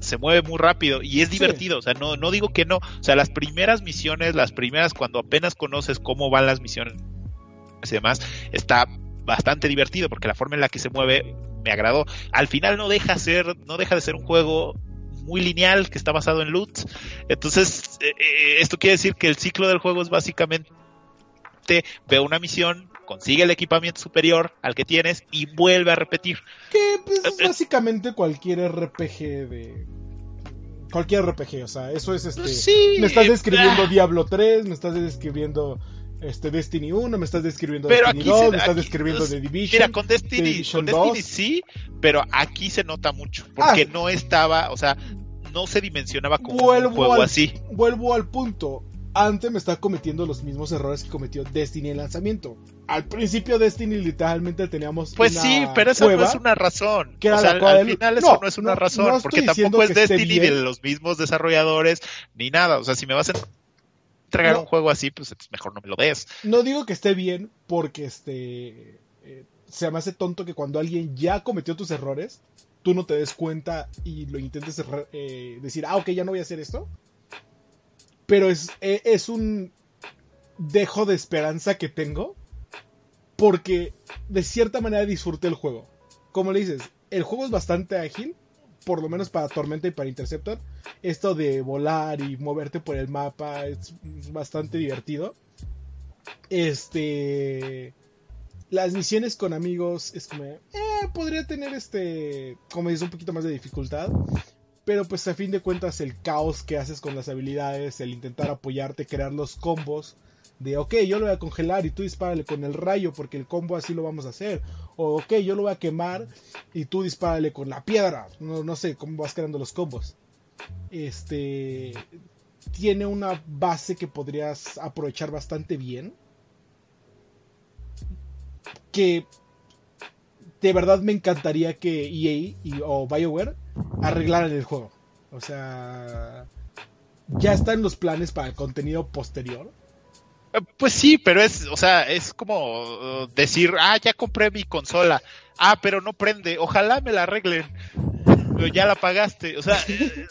se mueve muy rápido y es divertido, o sea, no, no digo que no, o sea, las primeras misiones, las primeras cuando apenas conoces cómo van las misiones y demás, está bastante divertido porque la forma en la que se mueve me agradó. Al final no deja ser, no deja de ser un juego muy lineal que está basado en loot. Entonces, eh, eh, esto quiere decir que el ciclo del juego es básicamente ve una misión, consigue el equipamiento superior al que tienes y vuelve a repetir. Que pues, es eh, básicamente cualquier RPG de cualquier RPG, o sea, eso es este sí, me estás describiendo ah. Diablo 3, me estás describiendo este Destiny 1, me estás describiendo Destiny 2, me estás describiendo The Division. Mira, con Destiny, con Destiny sí, pero aquí se nota mucho, porque ah. no estaba, o sea, no se dimensionaba como un juego así. Vuelvo al punto. Anthem está cometiendo los mismos errores que cometió Destiny en lanzamiento. Al principio Destiny literalmente teníamos Pues sí, pero eso no es una razón. o sea, al, final eso no, es una razón, porque tampoco es Destiny de los mismos desarrolladores ni nada. O sea, si me vas a entregar un juego así, pues mejor no me lo des. No digo que esté bien, porque este eh, se me hace tonto que cuando alguien ya cometió tus errores, tú no te des cuenta y lo intentes eh, decir, ah, ok, ya no voy a hacer esto. Pero es, eh, es un dejo de esperanza que tengo porque de cierta manera disfruté el juego. Como le dices, el juego es bastante ágil, por lo menos para Tormenta y para Interceptor, esto de volar y moverte por el mapa es bastante divertido. Este. Las misiones con amigos es como. Eh, podría tener este. Como dices, un poquito más de dificultad. Pero pues a fin de cuentas el caos que haces con las habilidades, el intentar apoyarte, crear los combos de ok, yo lo voy a congelar y tú dispárale con el rayo porque el combo así lo vamos a hacer. O ok, yo lo voy a quemar y tú dispárale con la piedra. No, no sé cómo vas creando los combos. Este tiene una base que podrías aprovechar bastante bien. Que de verdad me encantaría que EA y, o BioWare arreglaran el juego. O sea, ya están los planes para el contenido posterior. Eh, pues sí, pero es, o sea, es como uh, decir, ah, ya compré mi consola, ah, pero no prende, ojalá me la arreglen, pero ya la pagaste, o sea, eh,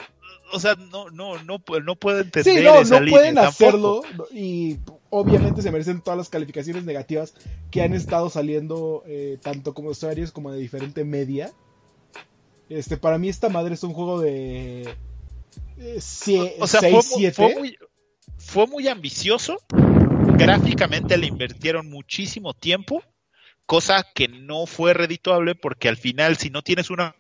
o sea, no, no, no, no puedo entender. Sí, no, no pueden hacerlo y obviamente se merecen todas las calificaciones negativas que han estado saliendo eh, tanto como usuarios como de diferente media. Este, para mí esta madre es un juego de o sea, fue, muy, fue muy ambicioso gráficamente le invirtieron muchísimo tiempo, cosa que no fue redituable porque al final si no tienes una,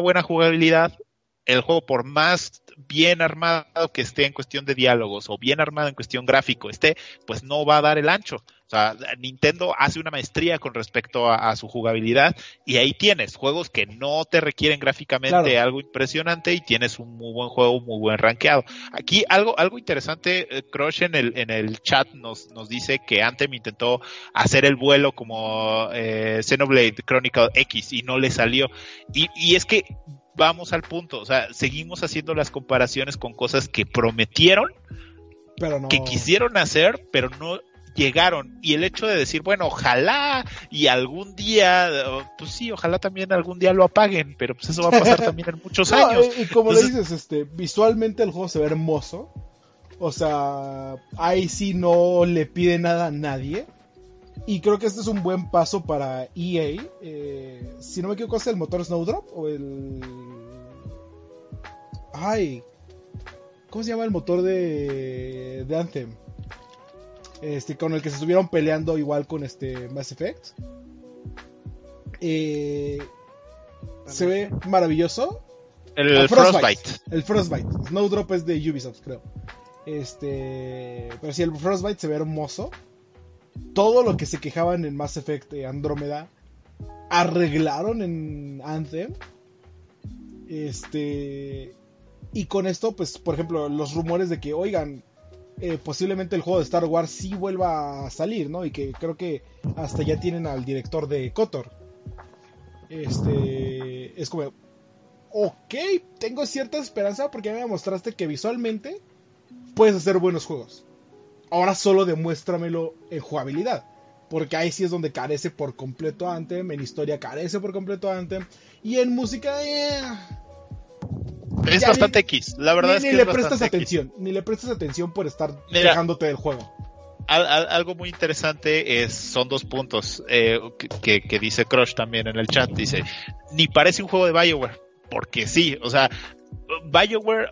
buena jugabilidad, el juego por más bien armado que esté en cuestión de diálogos o bien armado en cuestión gráfico esté, pues no va a dar el ancho. O sea, Nintendo hace una maestría con respecto a, su jugabilidad y ahí tienes juegos que no te requieren gráficamente algo impresionante y tienes un muy buen juego, muy buen rankeado. Aquí algo, algo interesante, eh, Crush en el, en el chat nos, nos dice que Anthem intentó hacer el vuelo como eh, Xenoblade Chronicle X y no le salió. Y, y es que vamos al punto, o sea, seguimos haciendo las comparaciones con cosas que prometieron, pero que quisieron hacer, pero no llegaron y el hecho de decir, bueno, ojalá y algún día, pues sí, ojalá también algún día lo apaguen, pero pues eso va a pasar también en muchos años. Y, como le dices, este, visualmente el juego se ve hermoso. O sea, ahí sí no le pide nada a nadie. Y creo que este es un buen paso para EA. Eh, si no me equivoco, ¿es el motor Snowdrop? O el. Ay. ¿Cómo se llama el motor de, de Anthem? Este, con el que se estuvieron peleando igual con este Mass Effect. Eh, se ve maravilloso. El, Frostbite. El Frostbite. Snowdrop es de Ubisoft, creo. Este, pero si el Frostbite se ve hermoso. Todo lo que se quejaban en Mass Effect Andrómeda arreglaron en Anthem. Este, y con esto, pues, por ejemplo, los rumores de que, oigan, eh, posiblemente el juego de Star Wars sí vuelva a salir, ¿no? Y que creo que hasta ya tienen al director de Kotor. Este. es como, ok, tengo cierta esperanza porque ya me mostraste que visualmente puedes hacer buenos juegos. Ahora solo demuéstramelo en jugabilidad. Porque ahí sí es donde carece por completo Anthem. En historia carece por completo Anthem. Y en música, eh, es bastante X, la verdad es que ni le prestas atención, ni le prestas atención por estar dejándote del juego. algo muy interesante es, son dos puntos eh, que, dice Crush también en el chat. Dice, ni parece un juego de Bioware, porque sí, o sea, Bioware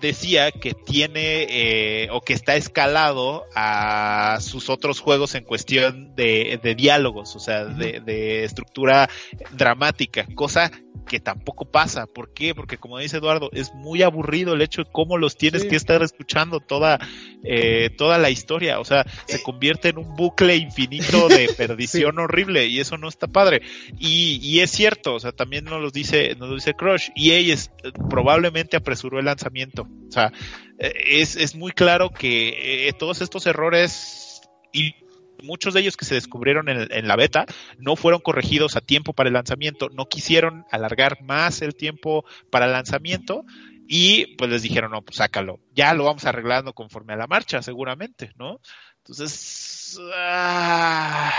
decía que tiene eh, o que está escalado a sus otros juegos en cuestión de, diálogos, o sea, de, de, estructura dramática, cosa que tampoco pasa. ¿Por qué? Porque como dice Eduardo, es muy aburrido el hecho de cómo los tienes que estar escuchando toda, eh, toda la historia. O sea, se convierte en un bucle infinito de perdición horrible y eso no está padre. Y, y es cierto, o sea, también nos lo dice, nos lo dice Crush. Y ella es, probablemente apresuró el lanzamiento. O sea, eh, es, es muy claro que eh, todos estos errores y muchos de ellos que se descubrieron en, la beta no fueron corregidos a tiempo para el lanzamiento, no quisieron alargar más el tiempo para el lanzamiento y pues les dijeron, no, pues sácalo, ya lo vamos arreglando conforme a la marcha, seguramente, ¿no? Entonces... Ah...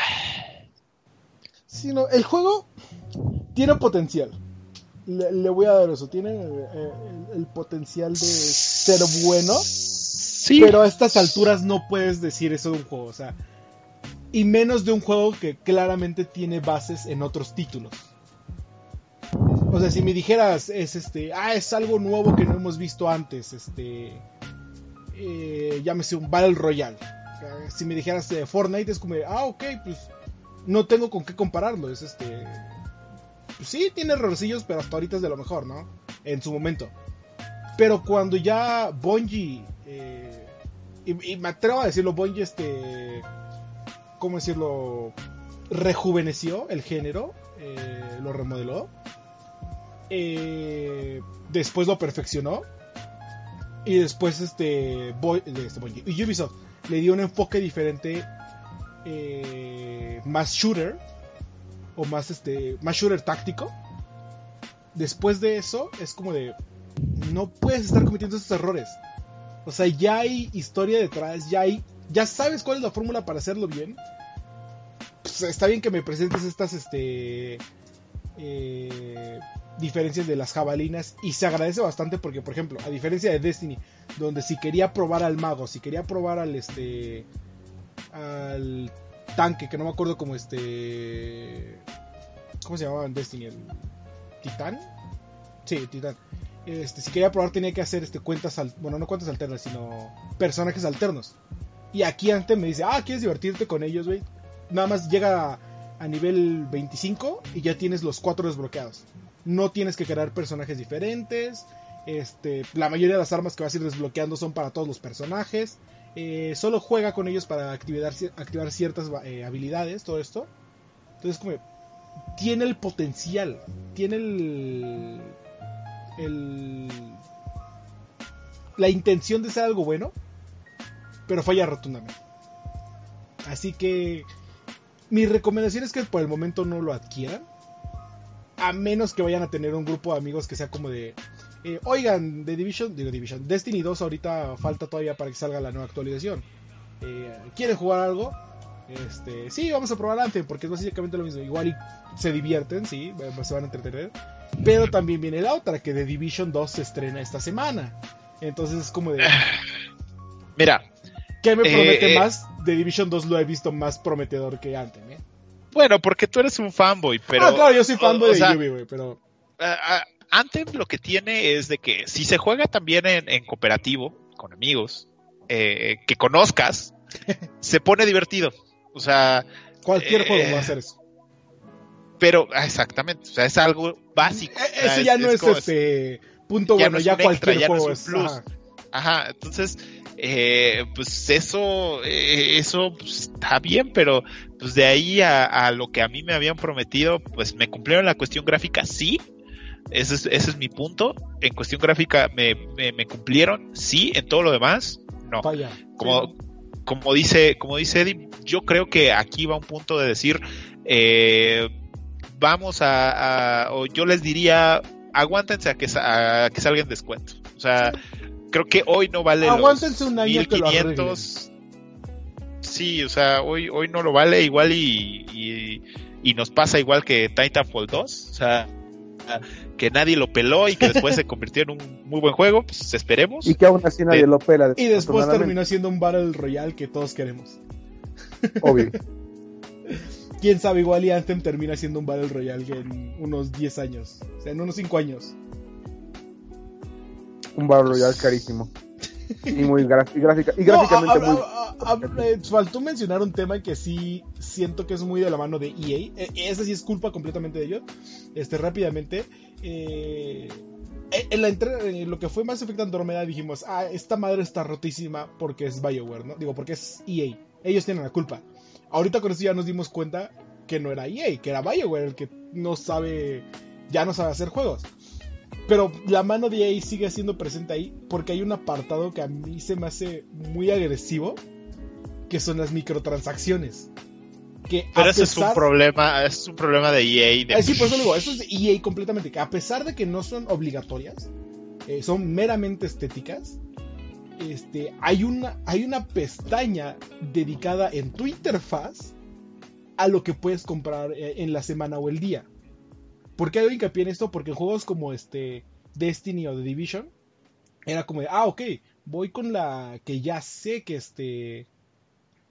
Sí, no, el juego tiene potencial. Le, voy a dar eso, tiene eh, el, potencial de ser bueno. Sí. Pero a estas alturas no puedes decir eso de un juego. O sea, y menos de un juego que claramente tiene bases en otros títulos. O sea, si me dijeras, es este, ah, es algo nuevo que no hemos visto antes, este, eh, llámese un Battle Royale. Si me dijeras de Fortnite, es como, ah, ok, pues no tengo con qué compararlo. Es este, pues sí, tiene errorcillos, pero hasta ahorita es de lo mejor, ¿no? En su momento. Pero cuando ya Bungie, eh, y, y, me atrevo a decirlo, Bungie, este, ¿cómo decirlo? Rejuveneció el género, eh, lo remodeló, eh, después lo perfeccionó y después este, este Ubisoft le dio un enfoque diferente, eh, más shooter o más este, más shooter táctico. Después de eso es como de no puedes estar cometiendo esos errores. O sea, ya hay historia detrás, ya hay ya sabes cuál es la fórmula para hacerlo bien. Pues, está bien que me presentes estas este, eh, diferencias de las jabalinas y se agradece bastante porque, por ejemplo, a diferencia de Destiny, donde si quería probar al mago, si quería probar al este al tanque, que no me acuerdo como este ¿cómo se llamaba en Destiny? ¿El Titán? Sí, Titán. Este, si quería probar tenía que hacer este cuentas, bueno, no cuentas alternas, sino personajes alternos. Y aquí antes me dice, ah, ¿quieres divertirte con ellos, güey? Nada más llega a, nivel 25 y ya tienes los cuatro desbloqueados. No tienes que crear personajes diferentes. Este, la mayoría de las armas que vas a ir desbloqueando son para todos los personajes. Eh, solo juega con ellos para activar, activar ciertas eh, habilidades, todo esto. Entonces, como tiene el potencial, tiene el, el la intención de ser algo bueno, pero falla rotundamente. Así que mi recomendación es que por el momento no lo adquieran. A menos que vayan a tener un grupo de amigos que sea como de. Eh, oigan, de Division, digo Division, Destiny 2 ahorita falta todavía para que salga la nueva actualización. Eh, ¿Quieren jugar algo? Este, sí, vamos a probar antes porque es básicamente lo mismo. Igual y se divierten, sí, se van a entretener. Pero también viene la otra, que The Division 2 se estrena esta semana. Entonces es como de. Mira, ¿Qué me promete eh, eh, más? The Division 2 lo he visto más prometedor que antes, ¿eh? Bueno, porque tú eres un fanboy, pero... Ah, claro, yo soy fanboy de Yubi, güey, pero... Anthem lo que tiene es de que si se juega también en, cooperativo, con amigos, eh, que conozcas, se pone divertido. O sea... Cualquier juego va a hacer eso. Pero, ah, exactamente, o sea, es algo básico. Eso ya no es, este punto bueno, ya cualquier juego es... Plus. Ajá, entonces eh, pues eso, eh, eso pues, está bien, pero pues de ahí a, lo que a mí me habían prometido, pues me cumplieron la cuestión gráfica, sí. Ese es, ese es mi punto. En cuestión gráfica me, me, cumplieron, sí. En todo lo demás, no. Como, como dice, como dice Eddie, yo creo que aquí va un punto de decir, eh, vamos a, o yo les diría, aguántense a que, a que salga en descuento. O sea, creo que hoy no vale Aguántense un año 1500. sí, o sea, hoy, hoy no lo vale igual y, y, nos pasa igual que Titanfall 2. O sea, que nadie lo peló y que después se convirtió en un muy buen juego, pues esperemos. Y que aún así nadie lo pela. Y después terminó siendo un Battle Royale que todos queremos. Obvio. Quién sabe, igual y Anthem termina siendo un Battle Royale en unos 10 años. O sea, en unos 5 años. Un Battle Royale carísimo. y muy gráfica, y gráficamente muy... faltó mencionar un tema que sí siento que es muy de la mano de EA. E, ese sí es culpa completamente de ellos. Este, rápidamente. Eh, en la en lo que fue Mass Effect Andromeda dijimos, ah, esta madre está rotísima porque es BioWare, ¿no? Digo, porque es EA. Ellos tienen la culpa. Ahorita con eso ya nos dimos cuenta que no era EA, que era BioWare el que no sabe, ya no sabe hacer juegos. Pero la mano de EA sigue siendo presente ahí porque hay un apartado que a mí se me hace muy agresivo, que son las microtransacciones. Que Pero eso es un problema, es un problema de EA. De... Ah, sí, por eso digo, eso es de EA completamente, que a pesar de que no son obligatorias, eh, son meramente estéticas, este, hay, una, hay una pestaña dedicada en tu interfaz a lo que puedes comprar eh, en la semana o el día. ¿Por qué hago hincapié en esto? Porque en juegos como este Destiny o The Division, era como de, ah, ok, voy con la que ya sé que este...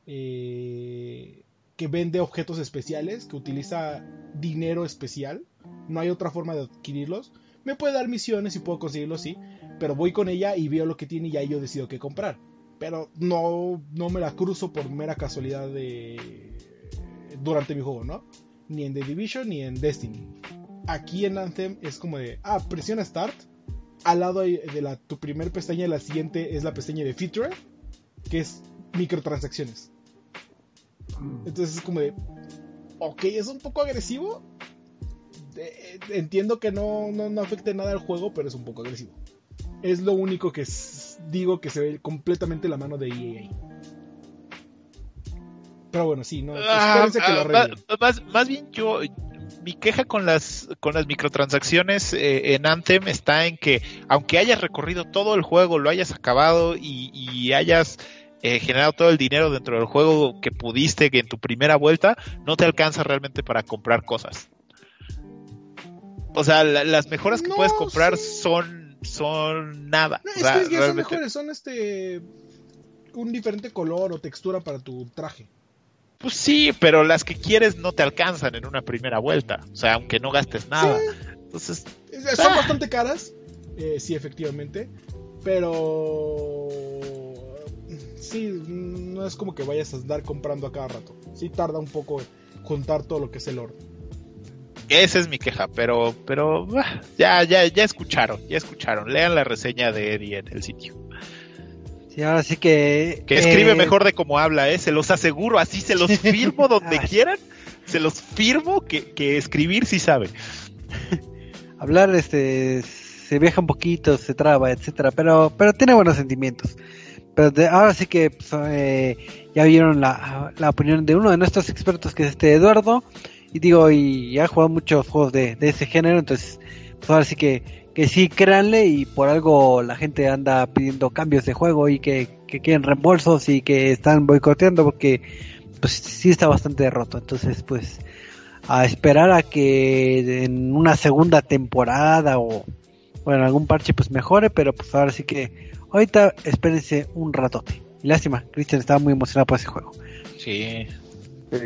Eh, que vende objetos especiales, que utiliza dinero especial, no hay otra forma de adquirirlos. Me puede dar misiones y puedo conseguirlos, sí, pero voy con ella y veo lo que tiene y ahí yo decido qué comprar. Pero no, no me la cruzo por mera casualidad de durante mi juego, ¿no? Ni en The Division ni en Destiny. Aquí en Anthem es como de, ah, presiona Start. Al lado de la, tu primer pestaña, la siguiente es la pestaña de Feature, que es microtransacciones. Entonces es como de, ok, es un poco agresivo. entiendo que no, no, no afecte nada al juego, pero es un poco agresivo. Es lo único que digo que se ve completamente la mano de EA. Pero bueno, sí, no. Ah, que lo ah, más, más, bien yo, mi queja con las con las microtransacciones eh, en Anthem está en que aunque hayas recorrido todo el juego, lo hayas acabado y, hayas eh, generado todo el dinero dentro del juego que pudiste que en tu primera vuelta, no te alcanza realmente para comprar cosas. O sea, las mejoras que puedes comprar son son nada. es que son mejores, son este un diferente color o textura para tu traje. Pues sí, pero las que quieres no te alcanzan en una primera vuelta. O sea, aunque no gastes nada. Entonces. Son ah. bastante caras. Eh, sí, efectivamente. Pero. Sí, no es como que vayas a andar comprando a cada rato. Sí tarda un poco juntar todo lo que es el orden. Esa es mi queja, pero, pero ah, ya, ya, ya escucharon, ya escucharon. Lean la reseña de Eddie en el sitio. Sí, ahora sí que. Que escribe eh, mejor de cómo habla, ¿eh? Se los aseguro, así se los firmo donde quieran. Se los firmo que, que escribir sí sabe. Hablar, este, se viaja un poquito, se traba, etcétera, pero, pero tiene buenos sentimientos. Pero ahora sí que pues, eh, ya vieron la, la opinión de uno de nuestros expertos, que es este Eduardo. Y digo, y ha jugado muchos juegos de, ese género, entonces, pues ahora sí que, que sí, créanle y por algo la gente anda pidiendo cambios de juego y que, que quieren reembolsos y que están boicoteando porque pues sí está bastante roto. Entonces, pues a esperar a que en una segunda temporada o, o en algún parche pues mejore, pero pues ahora sí que ahorita espérense un ratote. Y lástima, Christian estaba muy emocionado por ese juego. Sí. sí.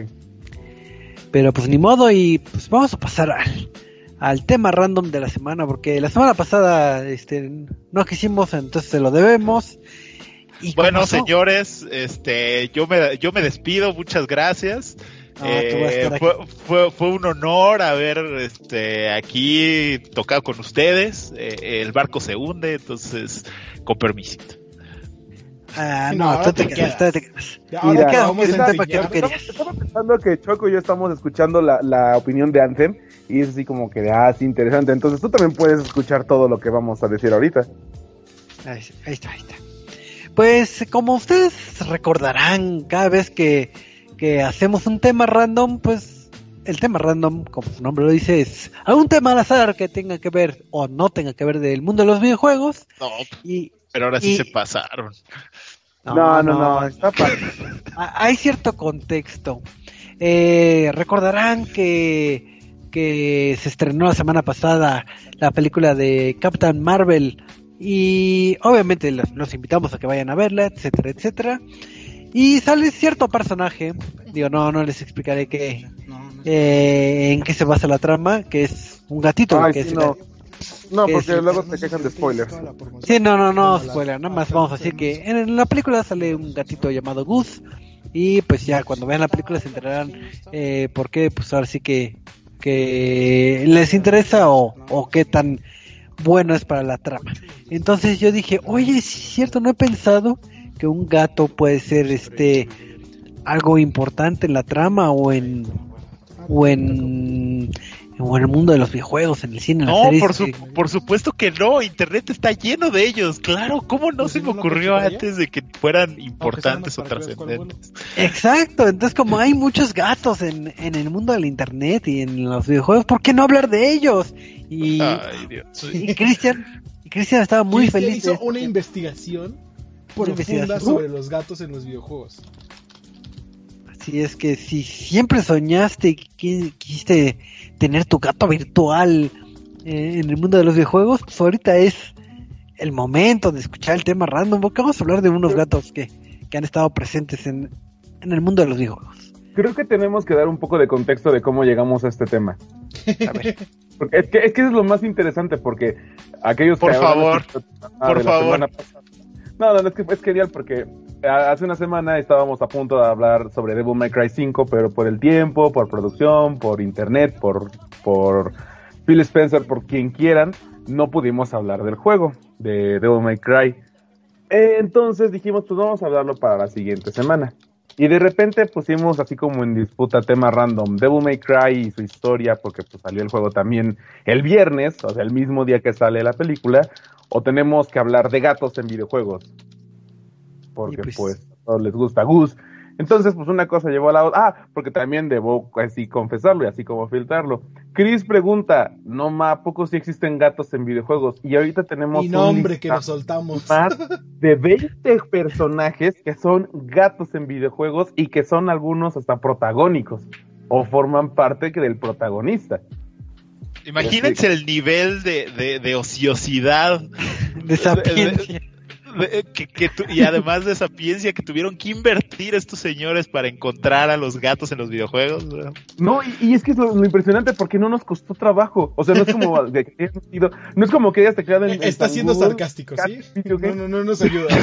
Pero pues ni modo y pues vamos a pasar al, tema random de la semana porque la semana pasada este no quisimos, entonces se lo debemos. Y bueno, señores, este yo me yo me despido, muchas gracias. Eh, fue, fue, un honor haber este, aquí tocado con ustedes. Eh, el barco se hunde, entonces, con permiso. Ah, no, tú te quedas, tú te quedas. Mira, vamos Estaba pensando que Choco y yo estamos escuchando la, la opinión de Anthem y es así como que, ah, sí, interesante. Entonces tú también puedes escuchar todo lo que vamos a decir ahorita. Ahí, está, ahí está. Pues como ustedes recordarán, cada vez que, que hacemos un tema random, pues el tema random, como su nombre lo dice, es algún tema al azar que tenga que ver o no tenga que ver del mundo de los videojuegos. No, pero ahora sí se pasaron. No, no, no, está Hay cierto contexto. Eh, recordarán que, que se estrenó la semana pasada la película de Captain Marvel y obviamente los, invitamos a que vayan a verla, etcétera, etcétera. Y sale cierto personaje, digo, no, no les explicaré qué, eh, en qué se basa la trama, que es un gatito. que no, porque luego te quejan de spoilers. Sí, no, no, no, spoiler. Nada más vamos a decir que en la película sale un gatito llamado Gus. Y pues ya cuando vean la película se enterarán eh, por qué, pues ahora sí que, que les interesa o, o qué tan bueno es para la trama. Entonces yo dije, oye, es cierto, no he pensado que un gato puede ser este algo importante en la trama o en o en o en el mundo de los videojuegos, en el cine, en no, por, por supuesto que no, Internet está lleno de ellos, claro, ¿cómo no pues se me ocurrió antes de que fueran importantes o trascendentes? Exacto, entonces como hay muchos gatos en, en el mundo del Internet y en los videojuegos, ¿por qué no hablar de ellos? Y, y Cristian, Cristian estaba muy feliz. Hizo una investigación profunda sobre los gatos en los videojuegos. Si es que si siempre soñaste y quisiste tener tu gato virtual eh, en el mundo de los videojuegos, pues ahorita es el momento de escuchar el tema random, porque vamos a hablar de unos gatos que, han estado presentes en, el mundo de los videojuegos. Creo que tenemos que dar un poco de contexto de cómo llegamos a este tema. A ver. es, que, es que es lo más interesante, porque aquellos por favor, por favor. No, no, es que es genial porque hace una semana estábamos a punto de hablar sobre Devil May Cry 5, pero por el tiempo, por producción, por internet, por, por Phil Spencer, por quien quieran, no pudimos hablar del juego de Devil May Cry. Entonces dijimos, pues vamos a hablarlo para la siguiente semana. Y de repente pusimos así como en disputa tema random Devil May Cry y su historia, porque pues salió el juego también el viernes, o sea, el mismo día que sale la película, o tenemos que hablar de gatos en videojuegos porque pues, pues, a todos les gusta Gus. Entonces, pues una cosa llevó a la otra. Ah, porque también debo así confesarlo y así como filtrarlo. Chris pregunta, no ma, poco si existen gatos en videojuegos? Y ahorita tenemos y nombre que nos soltamos. Más de 20 personajes que son gatos en videojuegos y que son algunos hasta protagónicos o forman parte del protagonista. Imagínense el nivel de, de, de ociosidad. De sapiencia que, y además de sapiencia que tuvieron que invertir estos señores para encontrar a los gatos en los videojuegos. No, y, es que es lo, impresionante porque no nos costó trabajo. O sea, no es como no es como que hayas tecleado en. Está siendo sarcástico, ¿sí? No, no, no nos ayuda.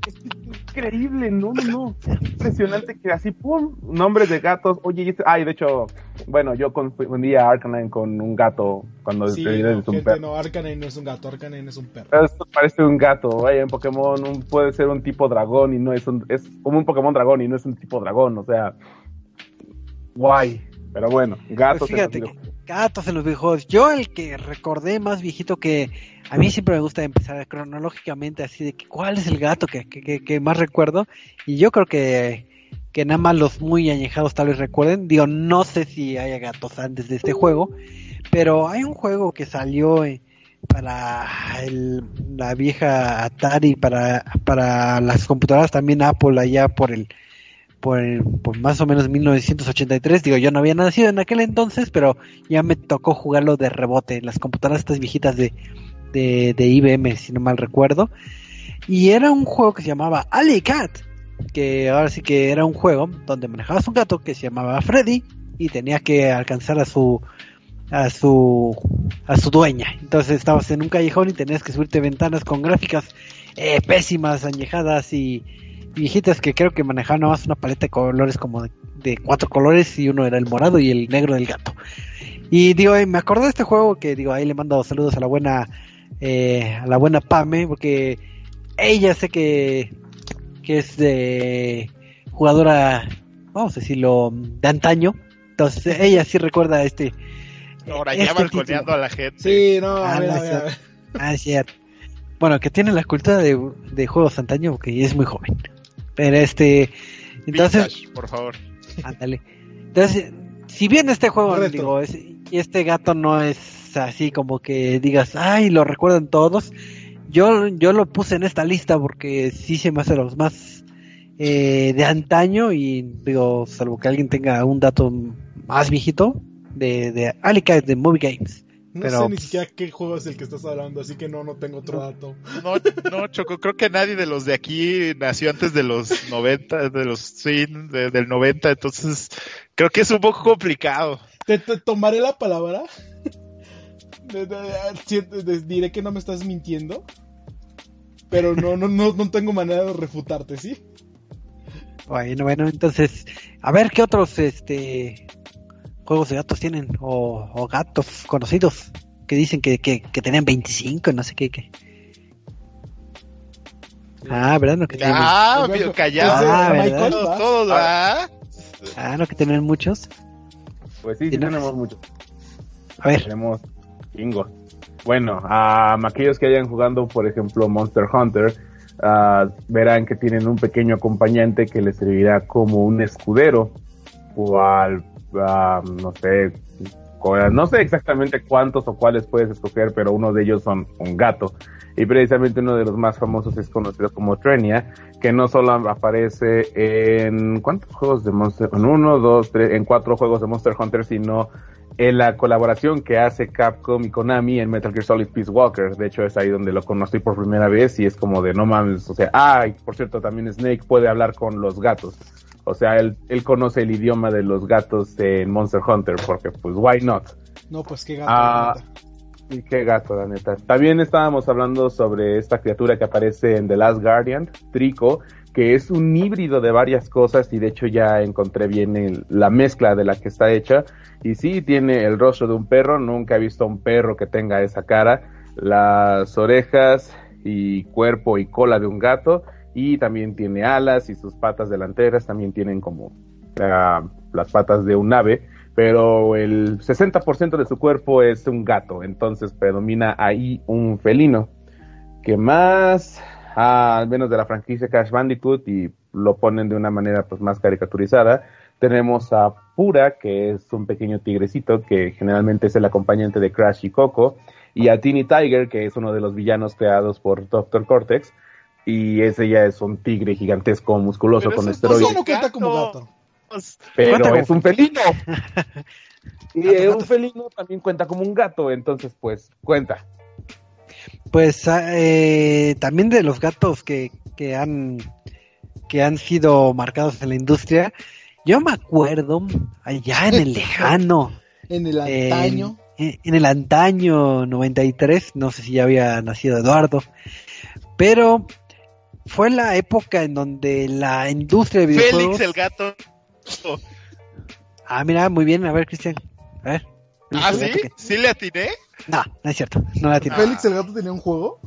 increíble, no, no, no. Impresionante que así, pum, nombres de gatos. Oye, este, ay, de hecho, bueno, yo confundí a Arcanine con un gato cuando sí, no, es un perro. No, Arcanine no es un gato, Arcanine es un perro. Esto parece un gato, en Pokémon puede ser un tipo dragón y no es un, es como un Pokémon dragón y no es un tipo dragón, o sea, guay. Pero bueno, gatos. Pues fíjate, gatos en los videojuegos. Yo el que recordé más viejito que a mí siempre me gusta empezar cronológicamente así de que cuál es el gato que, que, más recuerdo. Y yo creo que, que nada más los muy añejados tal vez recuerden. Digo, no sé si haya gatos antes de este juego, pero hay un juego que salió eh, para la vieja Atari, para, para las computadoras también Apple allá por el por, más o menos 1983. Digo, yo no había nacido en aquel entonces, pero ya me tocó jugarlo de rebote las computadoras estas viejitas de, de, IBM, si no mal recuerdo. Y era un juego que se llamaba Ali Cat, que ahora sí que era un juego donde manejabas un gato que se llamaba Freddy y tenía que alcanzar a su a su a su dueña. Entonces estabas en un callejón y tenías que subirte ventanas con gráficas eh, pésimas, añejadas y, viejitas que creo que manejaban más una paleta de colores como de, cuatro colores y uno era el morado y el negro del gato. Y digo, me acordé de este juego que digo, ahí le mando saludos a la buena eh, a la buena Pame porque ella sé que que es de jugadora, vamos a decirlo, de antaño. Entonces ella sí recuerda este Ahora ya este balconeando a la gente. Sí, no, a ver, ah, es cierto. Bueno, que tiene la cultura de, de juegos antaño porque es muy joven. Pero este. Entonces. por favor. Ándale. Entonces, si bien este juego, digo, es- y este gato no es así como que digas, ay, lo recuerdan todos. Yo, yo lo puse en esta lista porque sí se me hace los más eh, de antaño y digo, salvo que alguien tenga un dato más viejito de, de Alicate de Movie Games. No Pero, sé ni pues- siquiera qué juego es el que estás hablando, así que no, no tengo otro dato. No, no, Choco, creo que nadie de los de aquí nació antes de los 90, de los, sí, de- del 90, entonces creo que es un poco complicado. Te, te tomaré la palabra. De- de- si- de- diré que no me estás mintiendo. Pero no, no, no, no tengo manera de refutarte, ¿sí? Bueno, bueno, entonces, a ver qué otros este juegos de gatos tienen o, o gatos conocidos que dicen que, que, que tenían 25, no sé qué. qué. Ah, ¿verdad? No, que tenían, Ah, pues, callado. Ah, ¿verdad? Todos, ¿ah? ah, no, que tenían muchos. Pues sí, sí tenemos mucho. A ver, Tenemos chingos. Bueno, a aquellos que hayan jugando, por ejemplo, Monster Hunter, ah, verán que tienen un pequeño acompañante que les servirá como un escudero, cual, ah, no sé, no sé exactamente cuántos o cuáles puedes escoger, pero uno de ellos son un gato. Y precisamente uno de los más famosos es conocido como Trenia, que no solo aparece en ¿cuántos juegos de Monster? En uno, dos, tres, en cuatro juegos de Monster Hunter, sino en la colaboración que hace Capcom y Konami en Metal Gear Solid Peace Walker. De hecho, es ahí donde lo conocí por primera vez y es como de no mames. O sea, ah, y por cierto, también Snake puede hablar con los gatos. O sea, él, él conoce el idioma de los gatos en Monster Hunter porque, pues, why not? No, pues qué gato. Ah. Y qué gato, la neta. También estábamos hablando sobre esta criatura que aparece en The Last Guardian, Trico, que es un híbrido de varias cosas y de hecho ya encontré bien el- la mezcla de la que está hecha. Y sí, tiene el rostro de un perro, nunca he visto a un perro que tenga esa cara, las orejas y cuerpo y cola de un gato y también tiene alas y sus patas delanteras también tienen como ah, las patas de un ave pero el 60% de su cuerpo es un gato, entonces predomina ahí un felino. que más? Ah, al menos de la franquicia Crash Bandicoot y lo ponen de una manera pues más caricaturizada. Tenemos a Pura, que es un pequeño tigrecito que generalmente es el acompañante de Crash y Coco, y a Teeny Tiger, que es uno de los villanos creados por Dr. Cortex, y ese ya es un tigre gigantesco, musculoso, Pero con Pues esteroides. no cuenta como gato. gato. Pero Cuenta es como- un felino. y Gato, gato. un felino también cuenta como un gato, entonces pues cuenta. pues ah, eh, también de los gatos que, que han que han sido marcados en la industria, yo me acuerdo allá en el lejano, En el antaño. en, en el antaño 93, no sé si ya había nacido Eduardo, pero fue la época en donde la industria de videojuegos... Félix el gato. Ah, mira, muy bien, a ver, Cristian, a ver. Ah, ¿sí? que- ¿Sí le atiné? No, no es cierto, no la tiene. Félix el gato tenía un juego.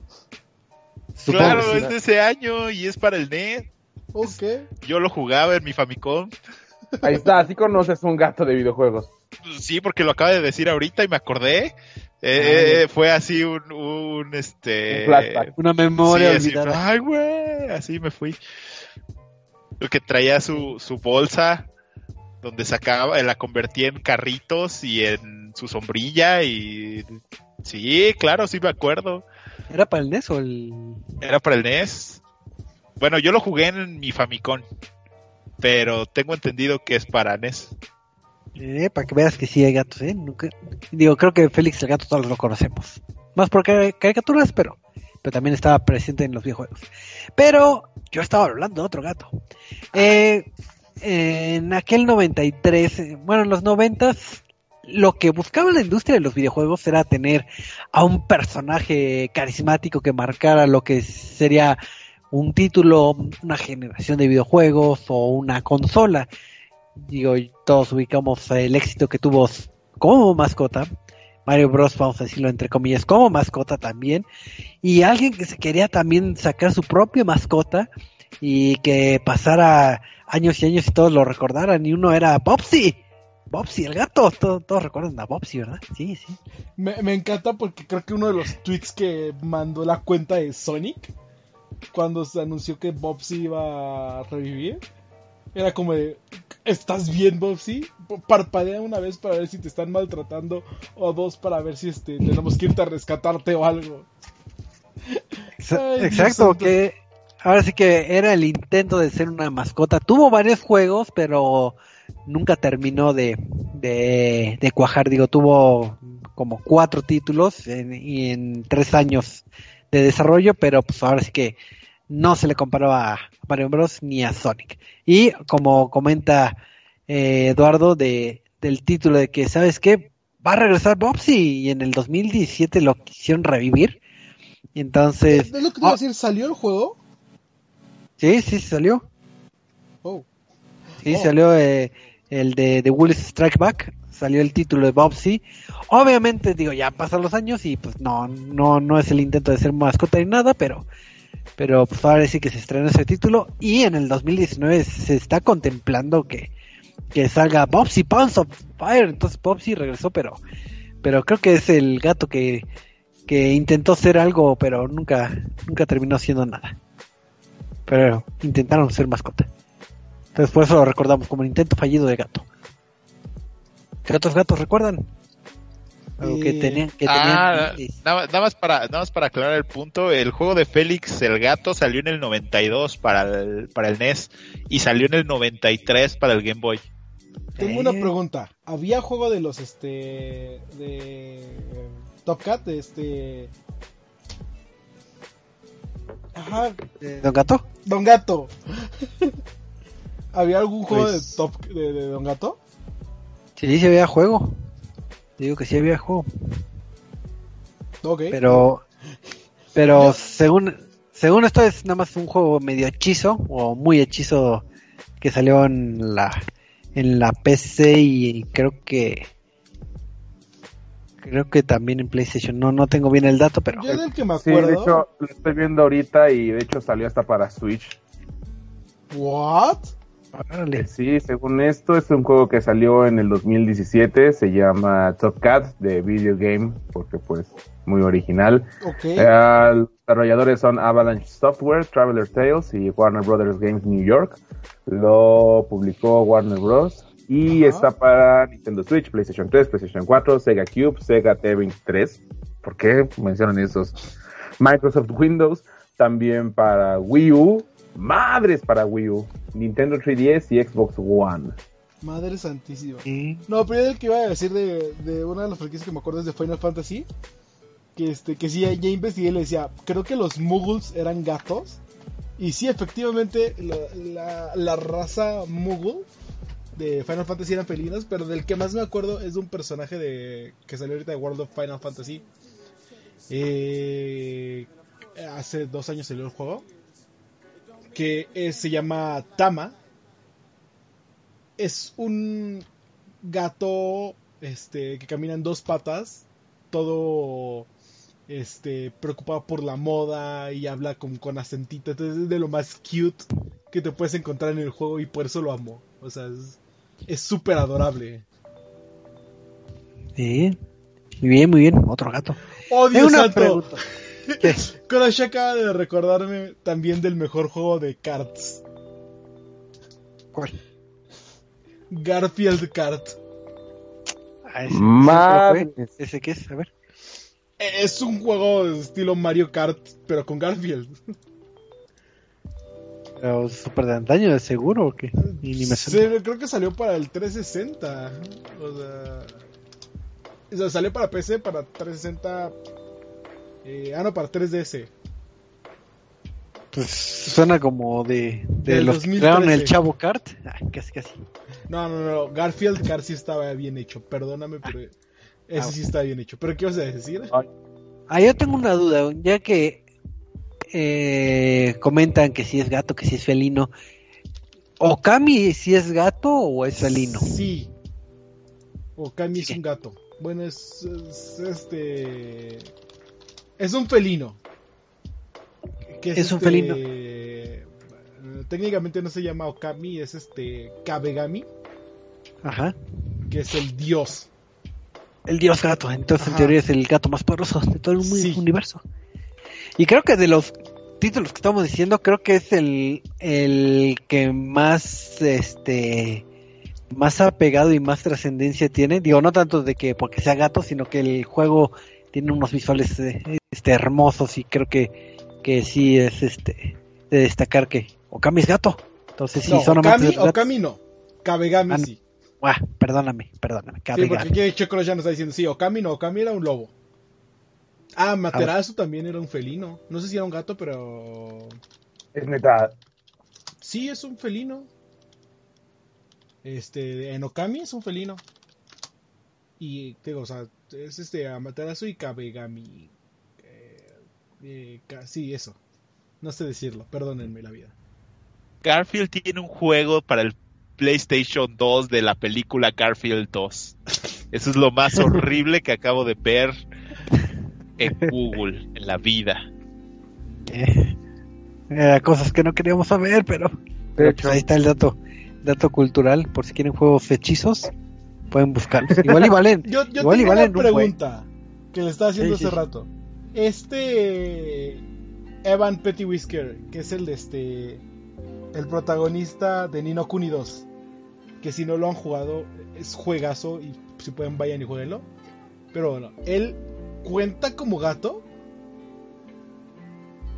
Supongo claro, sí. es de ese año y es para el NES. Ok. Yo lo jugaba en mi Famicom. Ahí está, así conoces un gato de videojuegos. Sí, porque lo acaba de decir ahorita y me acordé. Eh, fue así un, un este. Un flashback. Una memoria Sí, así, olvidada. Ay, güey, así me fui. El que traía su, su bolsa, donde sacaba, la convertía en carritos y en su sombrilla y... Sí, claro, sí me acuerdo. ¿Era para el NES o el...? Era para el NES. Bueno, yo lo jugué en mi Famicom, pero tengo entendido que es para NES. Eh, para que veas que sí hay gatos, ¿eh? Digo, creo que Félix el gato todos lo conocemos. Más por cari- caricaturas, pero, pero también estaba presente en los videojuegos. Pero yo estaba hablando de otro gato. Eh, en aquel 93, eh, bueno, en los 90 lo que buscaba la industria de los videojuegos era tener a un personaje carismático que marcara lo que sería un título, una generación de videojuegos o una consola digo, todos ubicamos el éxito que tuvo como mascota. Mario Bros, vamos a decirlo entre comillas, como mascota también. Y alguien que se quería también sacar su propia mascota y que pasara años y años y todos lo recordaran. Y uno era Bobsy. Bobsy, el gato. Todos, todos recuerdan a Bobsy, ¿verdad? Sí, sí. Me, me encanta porque creo que uno de los tweets que mandó la cuenta de Sonic cuando se anunció que Bobsy iba a revivir Era como de, ¿estás bien, Bobsy? Parpadea una vez para ver si te están maltratando o dos para ver si este, tenemos que irte a rescatarte o algo. Ay, Exacto, que ahora sí que era el intento de ser una mascota. Tuvo varios juegos, pero nunca terminó de, de, de cuajar. Digo, tuvo como cuatro títulos en, y en tres años de desarrollo, pero pues ahora sí que no se le comparaba a Mario Bros ni a Sonic. Y como comenta eh, Eduardo de, del título de que, ¿sabes qué? Va a regresar Bobsy y en el 2017 lo quisieron revivir. Entonces... ¿Es lo que te iba a decir? ¿Salió el juego? Sí, sí, salió. Oh. Sí, Oh. salió eh, el de The Willis Strike Back, salió el título de Bobsy. Obviamente, digo, ya pasan los años y pues no, no, no es el intento de ser mascota ni nada, pero, pero pues ahora sí que se estrenó ese título y en el 2019 se está contemplando que, que salga Bobsy Pounds of Fire. Entonces Bobsy regresó, pero, pero creo que es el gato que, que intentó ser algo, pero nunca, nunca terminó siendo nada. Pero intentaron ser mascota. Entonces por eso lo recordamos como el intento fallido de gato. ¿Qué otros gatos recuerdan? Algo que Eh, tenían, que Ah, tenían nada, nada más para, nada más para aclarar el punto, el juego de Félix el gato salió en el 92 para el, para el NES y salió en el 93 para el Game Boy. Tengo Eh. una pregunta. ¿Había juego de los, este, de Top Cat, de este... Ajá, ¿De Don Gato? Don Gato. ¿Había algún juego Pues- de Top de, de Don Gato? Sí, sí había juego. Digo que sí había juego. Ok. Pero, pero según, según esto es nada más un juego medio hechizo o muy hechizo que salió en la, en la PC y creo que, creo que también en PlayStation. No, no tengo bien el dato, pero Yo del que me Sí, acuerdo... de hecho, lo estoy viendo ahorita y de hecho salió hasta para Switch. ¿What? Órale. Eh, Sí, según esto, es un juego que salió en el 2017, se llama Top Cat de Video Game, porque pues muy original. Ok. Eh, los desarrolladores son Avalanche Software, Traveler Tales y Warner Brothers Games New York. Lo publicó Warner Bros. Y está para Nintendo Switch, PlayStation 3, PlayStation 4, Sega Cube, Sega T23. ¿Por qué mencionan esos? Microsoft Windows, también para Wii U, madres para Wii U, Nintendo 3DS y Xbox One. Madre santísima. No, pero yo el que iba a decir de, de una de las franquicias que me acuerdo es de Final Fantasy. Que este, que sí, ya, ya investigué y le decía, creo que los muggles eran gatos. Y sí, efectivamente, la, la, la raza muggle de Final Fantasy eran felinos, pero del que más me acuerdo es de un personaje de que salió ahorita de World of Final Fantasy. Eh, hace dos años salió el juego. Que eh, se llama Tama. Es un gato este, que camina en dos patas. Todo este, preocupado por la moda y habla con, con acentito. Entonces es de lo más cute que te puedes encontrar en el juego y por eso lo amo. O sea, es- súper adorable. Sí. Muy bien, muy bien. Otro gato. ¡Oh, Dios una santo! pregunta. ¿Qué? Crash acaba de recordarme también del mejor juego de cards. ¿Cuál? Garfield Kart. Ah, ese- Madre. ese fue. ¿Ese qué es? A ver. Es un juego de estilo Mario Kart, pero con Garfield. Pero súper de antaño, de seguro, ¿o qué? Y ni me Sí, creo que salió para el 360. O sea, o sea, salió para PC, para 360. Eh, ah, no, para 3DS. Pues suena como de, de Del los que 2013. crearon el Chavo Kart. Ah, casi, casi. No, no, no. Garfield Kart sí estaba bien hecho. Perdóname, pero ese Ah, sí está bien hecho. ¿Pero qué vas a decir? Ah, yo tengo una duda, ya que eh, comentan que si es gato, que si es felino. ¿Okami si es gato o es felino? Sí. Okami es un gato. Bueno, es, es, este. Es un felino. Que Es un este, felino. eh, Técnicamente no se llama Okami, es este. Kabegami, Ajá. que es el dios. El dios gato, entonces en teoría es el gato más poderoso de todo el Sí. universo. Y creo que de los títulos que estamos diciendo, creo que es el, el que más, este, más apegado y más trascendencia tiene. Digo, no tanto de que porque sea gato, sino que el juego tiene unos visuales eh, este, hermosos y creo que, que sí es este de destacar que Okami es gato. Entonces, sí, no, son Okami, amantes Okami no. Kabegami Ah, sí. Ah, perdóname, perdóname. Sí, porque aquí ya nos está diciendo, sí, Okami no, Okami era un lobo. Ah, Materasu también era un felino. No sé si era un gato, pero... Es neta. Sí, es un felino. Este, en Okami es un felino. Y, digo, o sea, es este Amaterasu y Kabegami. Eh, sí, eso. No sé decirlo, perdónenme la vida. Garfield tiene un juego para el PlayStation 2 de la película Garfield 2. Eso es lo más horrible que acabo de ver en Google, en la vida. Eh, eh, cosas que no queríamos saber, pero, pero, pues ahí está el dato, dato cultural. Por si quieren juegos hechizos, pueden buscarlos. Igual y valen. Yo, yo Igual y tengo una un pregunta que le estaba haciendo sí, hace sí. rato. Este Evan Petty Whisker, que es el de este el protagonista de Nino Kuni 2, que si no lo han jugado es juegazo y si pueden vayan y jueguenlo. Pero bueno, él cuenta como gato.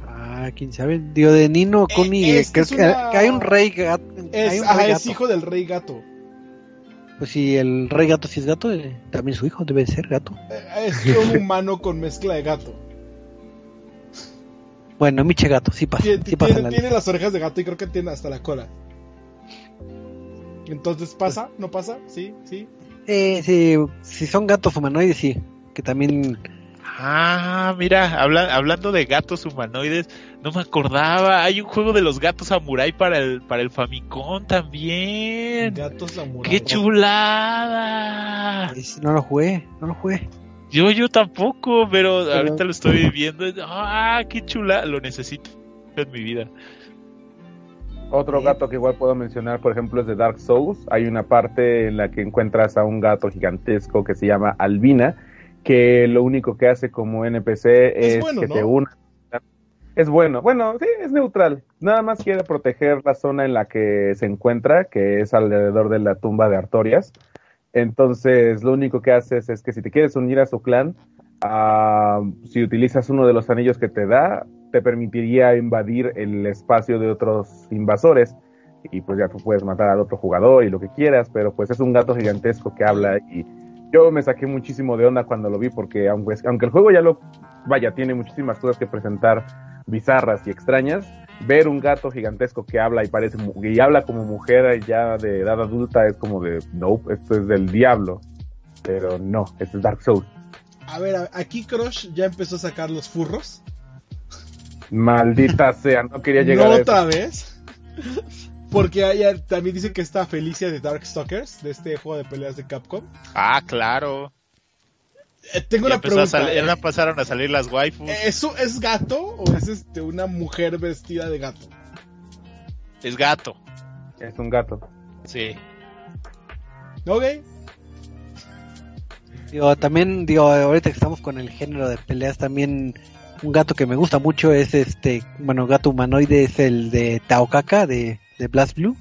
Ah, quién sabe. Digo, de Nino Kuni, Eh, eh, es que creo es que, una- que hay un rey gato. Es, hay un ajá, rey es gato. hijo del rey gato. Pues si el rey gato sí es gato, eh, también su hijo debe ser gato. Eh, Es un humano con mezcla de gato. Bueno, Miche gato, sí pasa. Tiene, sí pasa tiene- la tiene lista. las orejas de gato y creo que tiene hasta la cola. Entonces, ¿pasa? ¿No pasa? ¿Sí? ¿Sí? Eh, sí, si son gatos humanoides, sí. Que también. Ah, mira, habla- hablando de gatos humanoides, no me acordaba. Hay un juego de los gatos samurai para el, para el Famicom también. Gatos samurai. ¡Qué chulada! no lo jugué, no lo jugué. Yo, yo tampoco, pero, Pero- ahorita lo estoy viendo. ¡Ah, qué chula! Lo necesito en mi vida. Otro gato que igual puedo mencionar, por ejemplo, es de Dark Souls. Hay una parte en la que encuentras a un gato gigantesco que se llama Albina, que lo único que hace como NPC Es es, bueno, que ¿no? te una. Es bueno, bueno, sí, es neutral. Nada más quiere proteger la zona en la que se encuentra, que es alrededor de la tumba de Artorias. Entonces, lo único que haces es que si te quieres unir a su clan, ah, si utilizas uno de los anillos que te da, te permitiría invadir el espacio de otros invasores. Y pues ya tú puedes matar al otro jugador y lo que quieras, pero pues es un gato gigantesco que habla y yo me saqué muchísimo de onda cuando lo vi porque aunque, aunque el juego ya lo, vaya, tiene muchísimas cosas que presentar bizarras y extrañas, ver un gato gigantesco que habla y parece y habla como mujer ya de edad adulta es como de, no, esto es del diablo. Pero no, esto es Dark Souls. A ver, aquí Crush ya empezó a sacar los furros. Maldita sea, no quería llegar no a eso. otra vez. Porque ella también dice que está Felicia de Darkstalkers, de este juego de peleas de Capcom. Ah, claro. Eh, tengo Ya una a pregunta. sal- ya empezaron a salir las waifus. ¿Eso es gato o es este una mujer vestida de gato? Es gato. Es un gato. Sí. ¿Ok? Digo, también, digo, ahorita que estamos con el género de peleas, también un gato que me gusta mucho es este, bueno, gato humanoide es el de Taokaka de, de Blast Blue,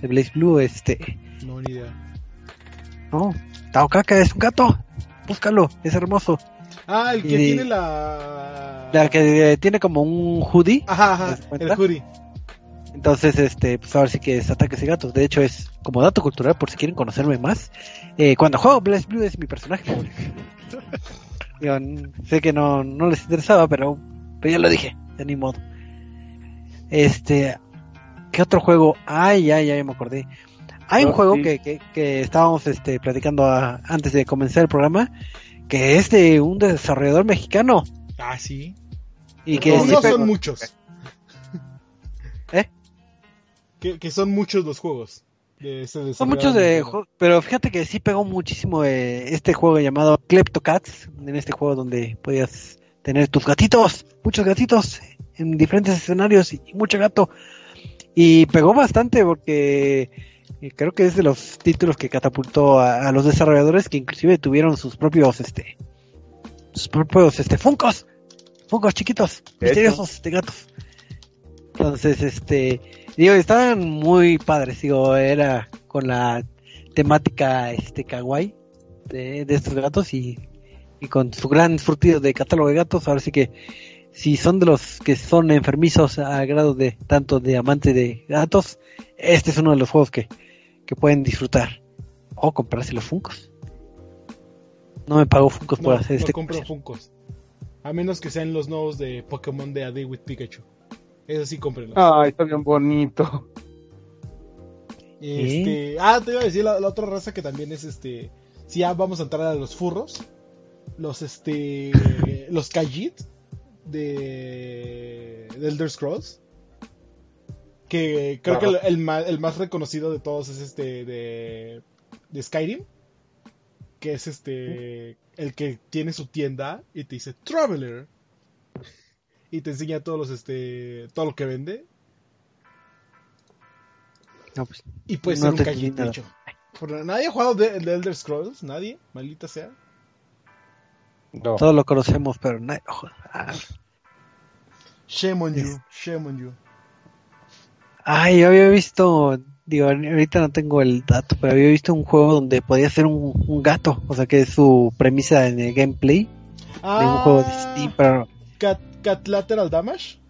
de Blaze Blue, este, No, ni idea. no, Taokaka es un gato, búscalo, es hermoso. Ah, el que Y- tiene la... La que eh, tiene como un hoodie, Ajá, ajá, ¿Te das el hoodie. entonces, este, pues ahora sí que es ataques y gatos. De hecho, es como dato cultural, por si quieren conocerme más. Eh, cuando juego Blaze Blue es mi personaje sé que no, no les interesaba, pero, pero ya lo dije, de ni modo. Este, ¿qué otro juego? Ay, ay, ay, me acordé. Hay un juego sí. que, que, que estábamos este, platicando a- antes de comenzar el programa, que es de un desarrollador mexicano. Ah, sí. Y que no pegó- son muchos. ¿Eh? Que, que son muchos los juegos. De ese Son muchos de pero fíjate que sí pegó muchísimo eh, este juego llamado Kleptocats, en este juego donde podías tener tus gatitos, muchos gatitos en diferentes escenarios y mucho gato. Y pegó bastante porque creo que es de los títulos que catapultó a, a los desarrolladores que inclusive tuvieron sus propios este sus propios este funcos, funcos chiquitos, misteriosos de gatos. Entonces, este, digo, estaban muy padres, digo, era con la temática este kawaii de, de estos gatos y, y con su gran surtido de catálogo de gatos, ahora sí que si son de los que son enfermizos a grado de tanto de amante de gatos, este es uno de los juegos que, que pueden disfrutar o comprarse los Funcos. No me pago Funcos por No, hacer no este compro comercial. Funkos. A menos que sean los nuevos de Pokémon de A Day with Pikachu. Eso sí, cómprenlos. Ay, está bien bonito. Este, ah, te iba a decir la, la otra raza que también es este. Si ya vamos a entrar a los furros. Los este. los Kajit de. de Elder Scrolls. Que creo que el, el ma- el más reconocido de todos es este de. de Skyrim. Que es este. el que tiene su tienda y te dice Traveler. Y te enseña todos los este. todo lo que vende. No, pues, Y puede No ser un. Por- Nadie ha jugado de, de Elder Scrolls, nadie, maldita sea. No. todos lo conocemos, pero nadie- ah. Shame on you, shame on you. Ay, yo había visto, digo, ahorita no tengo el dato, pero había visto un juego donde podía ser un, un gato, o sea que es su premisa en el gameplay de un juego de Steam, pero Cat, Cat Lateral Damage.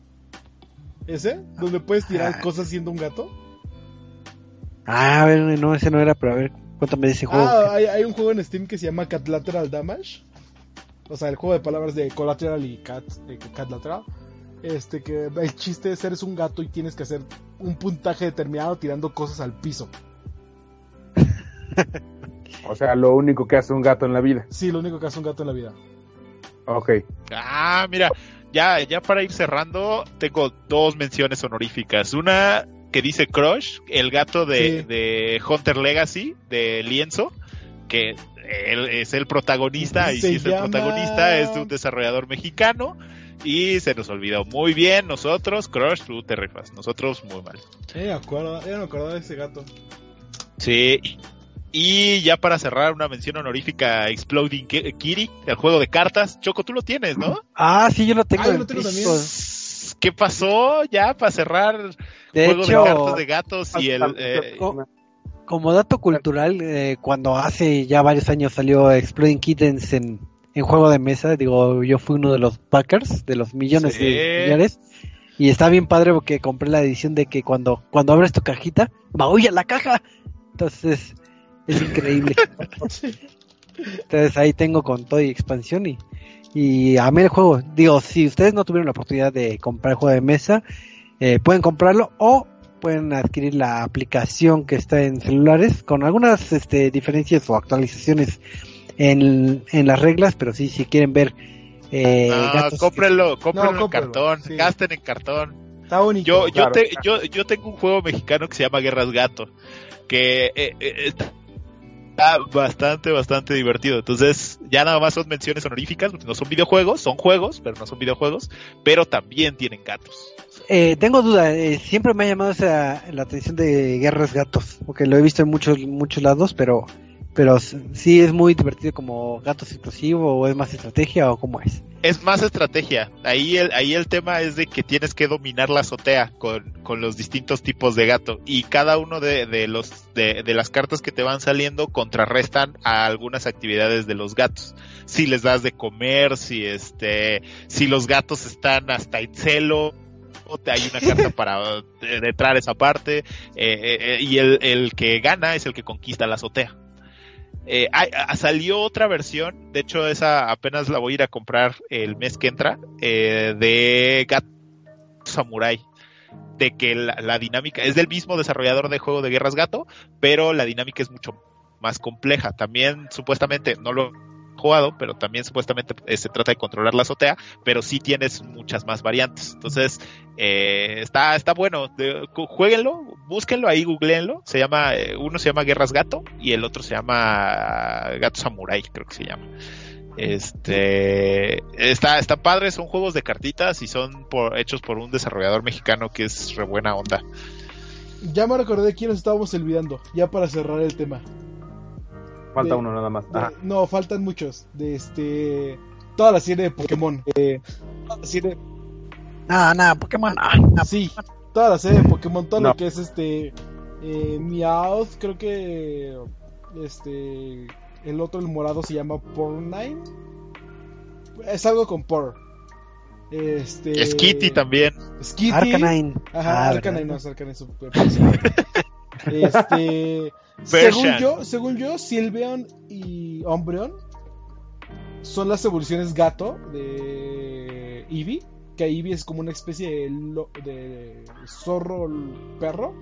¿Ese? Donde puedes tirar Ah. cosas siendo un gato. ah, a ver, no, ese no era, pero a ver, cuéntame de ese juego. Ah, hay, hay un juego en Steam que se llama Cat Lateral Damage. O sea, el juego de palabras de Collateral y Cat, eh, Cat Lateral. Este que el chiste es eres un gato y tienes que hacer un puntaje determinado tirando cosas al piso. O sea, lo único que hace un gato en la vida. Sí, lo único que hace un gato en la vida. Ok. Ah, mira, ya, ya para ir cerrando, tengo dos menciones honoríficas. Una que dice Crush, el gato de, Sí. de Hunter Legacy, de Lienzo, que él es el protagonista, y si es el protagonista, es de un desarrollador mexicano. Y se nos olvidó muy bien nosotros, Crush, tú te rifas, nosotros muy mal. Me acuerdo, ya me acordaba de ese gato. Sí. Y ya para cerrar, una mención honorífica a Exploding Ki- Kitty, el juego de cartas. Choco, tú lo tienes, ¿no? Ah, sí, yo lo tengo. Ah, yo lo tengo también. ¿Qué pasó ya para cerrar De juego hecho, de cartas de gatos y el eh, co- como dato cultural, eh, cuando hace ya varios años salió Exploding Kittens en, en juego de mesa, digo, yo fui uno de los backers, de los millones Sí. de millares, y está bien padre porque compré la edición de que cuando, cuando abres tu cajita, ¡maulla la caja! Entonces, es increíble. Entonces ahí tengo con todo y expansión y, y amé el juego. Digo, si ustedes no tuvieron la oportunidad de comprar el juego de mesa, eh, pueden comprarlo o pueden adquirir la aplicación que está en celulares con algunas este, diferencias o actualizaciones en, en las reglas, pero sí, si quieren ver eh, no, cómprenlo, cómprenlo No, en cartón, sí. gasten en cartón. Está bonito. Yo, yo, Claro. te- yo, yo tengo un juego mexicano que se llama Guerras Gato, que eh, eh, está está bastante, bastante divertido. Entonces, ya nada más son menciones honoríficas, porque no son videojuegos, son juegos, pero no son videojuegos, pero también tienen gatos. Eh, tengo duda, eh, siempre me ha llamado esa, la atención de Guerras Gatos, porque lo he visto en muchos muchos lados, pero pero sí es muy divertido como gatos explosivo o es más estrategia o cómo es. Es más estrategia. Ahí el, ahí el tema es de que tienes que dominar la azotea con, con los distintos tipos de gato. Y cada uno de, de los, de, de las cartas que te van saliendo contrarrestan a algunas actividades de los gatos. Si les das de comer, si este, si los gatos están hasta en celo, hay una carta para eh, detrar esa parte, eh, eh, y el, el que gana es el que conquista la azotea. Eh, salió otra versión, de hecho esa apenas la voy a ir a comprar el mes que entra, eh, de Gato Samurai. De que la, la dinámica es del mismo desarrollador de juego de Guerras Gato, pero la dinámica es mucho más compleja. También supuestamente, no lo jugado, pero también supuestamente eh, se trata de controlar la azotea, pero sí tienes muchas más variantes. Entonces, eh, está, está bueno. Jueguenlo, búsquenlo ahí, googleenlo. Se llama, eh, uno se llama Guerras Gato y el otro se llama Gato Samurai, creo que se llama. Este está, está padre, son juegos de cartitas y son por, hechos por un desarrollador mexicano que es re buena onda. Ya me recordé quién nos estábamos olvidando. Ya para cerrar el tema. Falta de- uno nada más. De- no, faltan muchos. De este. Toda la serie de Pokémon. Eh, toda la serie- Nada, nada, Pokémon. sí. toda la serie de Pokémon, todo lo que es este. Eh, Meowth, creo que. Este. El otro, el morado, se llama Pornine. Es algo con Por. Este. Skitty también. Skitty. Arcanine. Ajá, Ah, Arcanine, ¿verdad? no, Arcanine es super Este. Según yo, según yo, Sylveon y Umbreon son las evoluciones gato de Eevee. Que Eevee es como una especie de, lo- de zorro perro.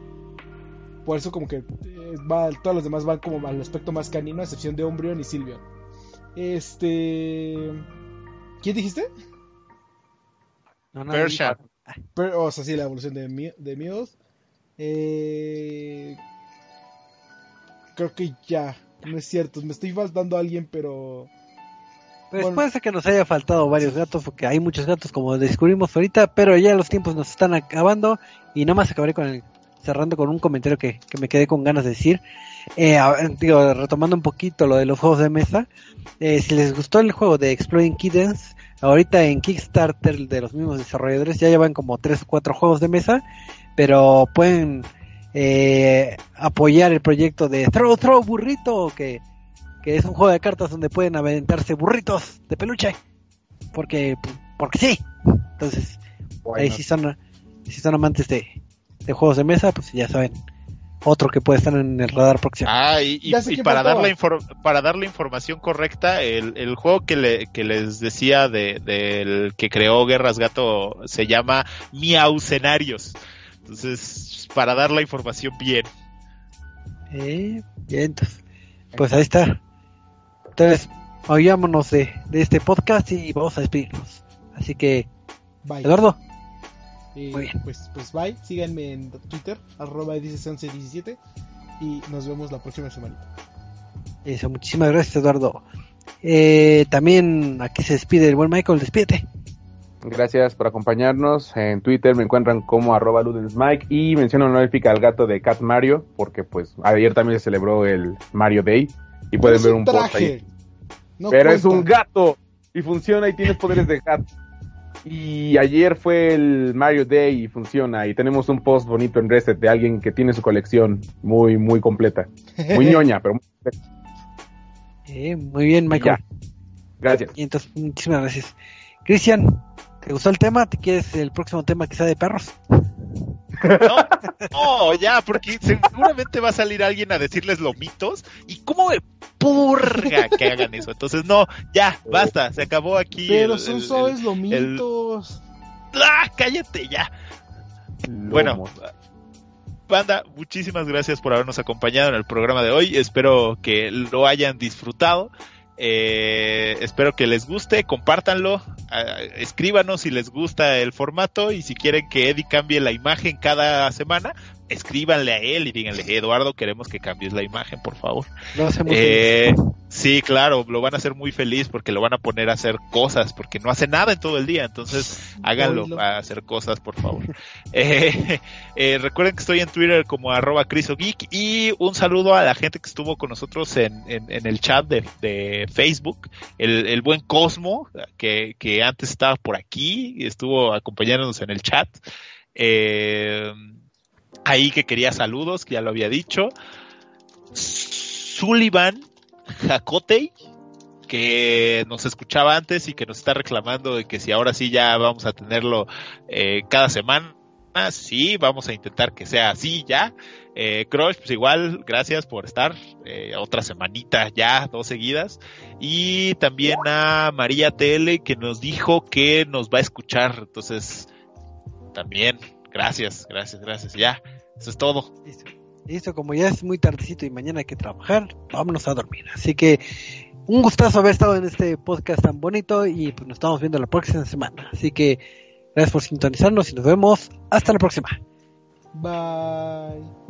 Por eso como que eh, va, todos los demás van como al aspecto más canino, a excepción de Umbreon y Sylveon. Este... ¿Quién dijiste? No, no, Persian. Per- o sea, sí, la evolución de, de Meowth. Eh, creo que ya. No es cierto. Me estoy faltando a alguien, pero. Pues Bueno. puede ser que nos haya faltado varios gatos, porque hay muchos gatos como descubrimos ahorita, pero ya los tiempos nos están acabando y nomás acabaré con el, cerrando con un comentario que, que me quedé con ganas de decir. Eh, digo, retomando un poquito lo de los juegos de mesa, eh, si les gustó el juego de Exploding Kittens, ahorita en Kickstarter de los mismos desarrolladores ya llevan como tres o cuatro juegos de mesa, pero pueden eh, apoyar el proyecto de Throw Throw Burrito, que que es un juego de cartas donde pueden aventarse burritos de peluche. Porque, porque sí. Entonces, ahí si son, si son amantes de, de juegos de mesa, pues ya saben. Otro que puede estar en el radar próximo. Ah, y, y- para, dar la para dar la información correcta, el, el juego que, le, que les decía de- del que creó Guerras Gato se llama Miaucenarios. Entonces, para dar la información bien. Eh, bien, entonces, pues ahí está. Entonces, oyámonos de, de este podcast y vamos a despedirnos. Así que, Bye. Eduardo, Eh, muy bien. Pues, pues bye. Síganme en Twitter, arroba dices1117. Y nos vemos la próxima semana. eso, muchísimas gracias, Eduardo. Eh, también aquí se despide el buen Michael, despídete. Gracias por acompañarnos. En Twitter me encuentran como arroba ludensmike y menciono honorífica al gato de Cat Mario porque pues ayer también se celebró el Mario Day y pueden Es ver un post ahí. No Pero es un gato y funciona y tienes poderes de gato. Y ayer fue el Mario Day y funciona y tenemos un post bonito en Reset de alguien que tiene su colección muy muy completa, muy ñoña, pero muy completa. Eh, muy bien, Michael. Gracias. Y entonces, muchísimas gracias. Cristian, ¿te gustó el tema? ¿Te quieres el próximo tema sea de perros? No, no, ya, porque seguramente va a salir alguien a decirles lomitos y cómo me purga que hagan eso. Entonces, no, ya, basta, se acabó aquí. Pero el- son el- suaves el- lomitos. ¡Ah, cállate ya! Bueno, banda, muchísimas gracias por habernos acompañado en el programa de hoy. Espero que lo hayan disfrutado. Eh, espero que les guste, compártanlo, ah, escríbanos si les gusta el formato y si quieren que Eddie cambie la imagen cada semana, escríbanle a él y díganle, Eduardo, queremos que cambies la imagen, por favor. Lo hacemos Eh, sí, claro, lo van a hacer muy feliz porque lo van a poner a hacer cosas, porque no hace nada en todo el día, entonces háganlo a hacer cosas, por favor. Eh, eh, recuerden que estoy en Twitter como arroba crisogeek y un saludo a la gente que estuvo con nosotros en, en- en el chat de, de Facebook, el, el buen Cosmo, que, que antes estaba por aquí y estuvo acompañándonos en el chat. Eh, ahí que quería saludos, que ya lo había dicho. Sullivan Jacotey, que nos escuchaba antes y que nos está reclamando de que si ahora sí ya vamos a tenerlo eh, cada semana. Sí, vamos a intentar que sea así ya. Eh, Crush, pues igual, gracias por estar. eh, otra semanita ya, dos seguidas. Y también a María TL que nos dijo que nos va a escuchar. Entonces, también, gracias, gracias, gracias. Ya, eso es todo. Listo. Listo, como ya es muy tardecito y mañana hay que trabajar, vámonos a dormir. Así que un gustazo haber estado en este podcast tan bonito y pues nos estamos viendo la próxima semana. Así que gracias por sintonizarnos y nos vemos hasta la próxima. Bye.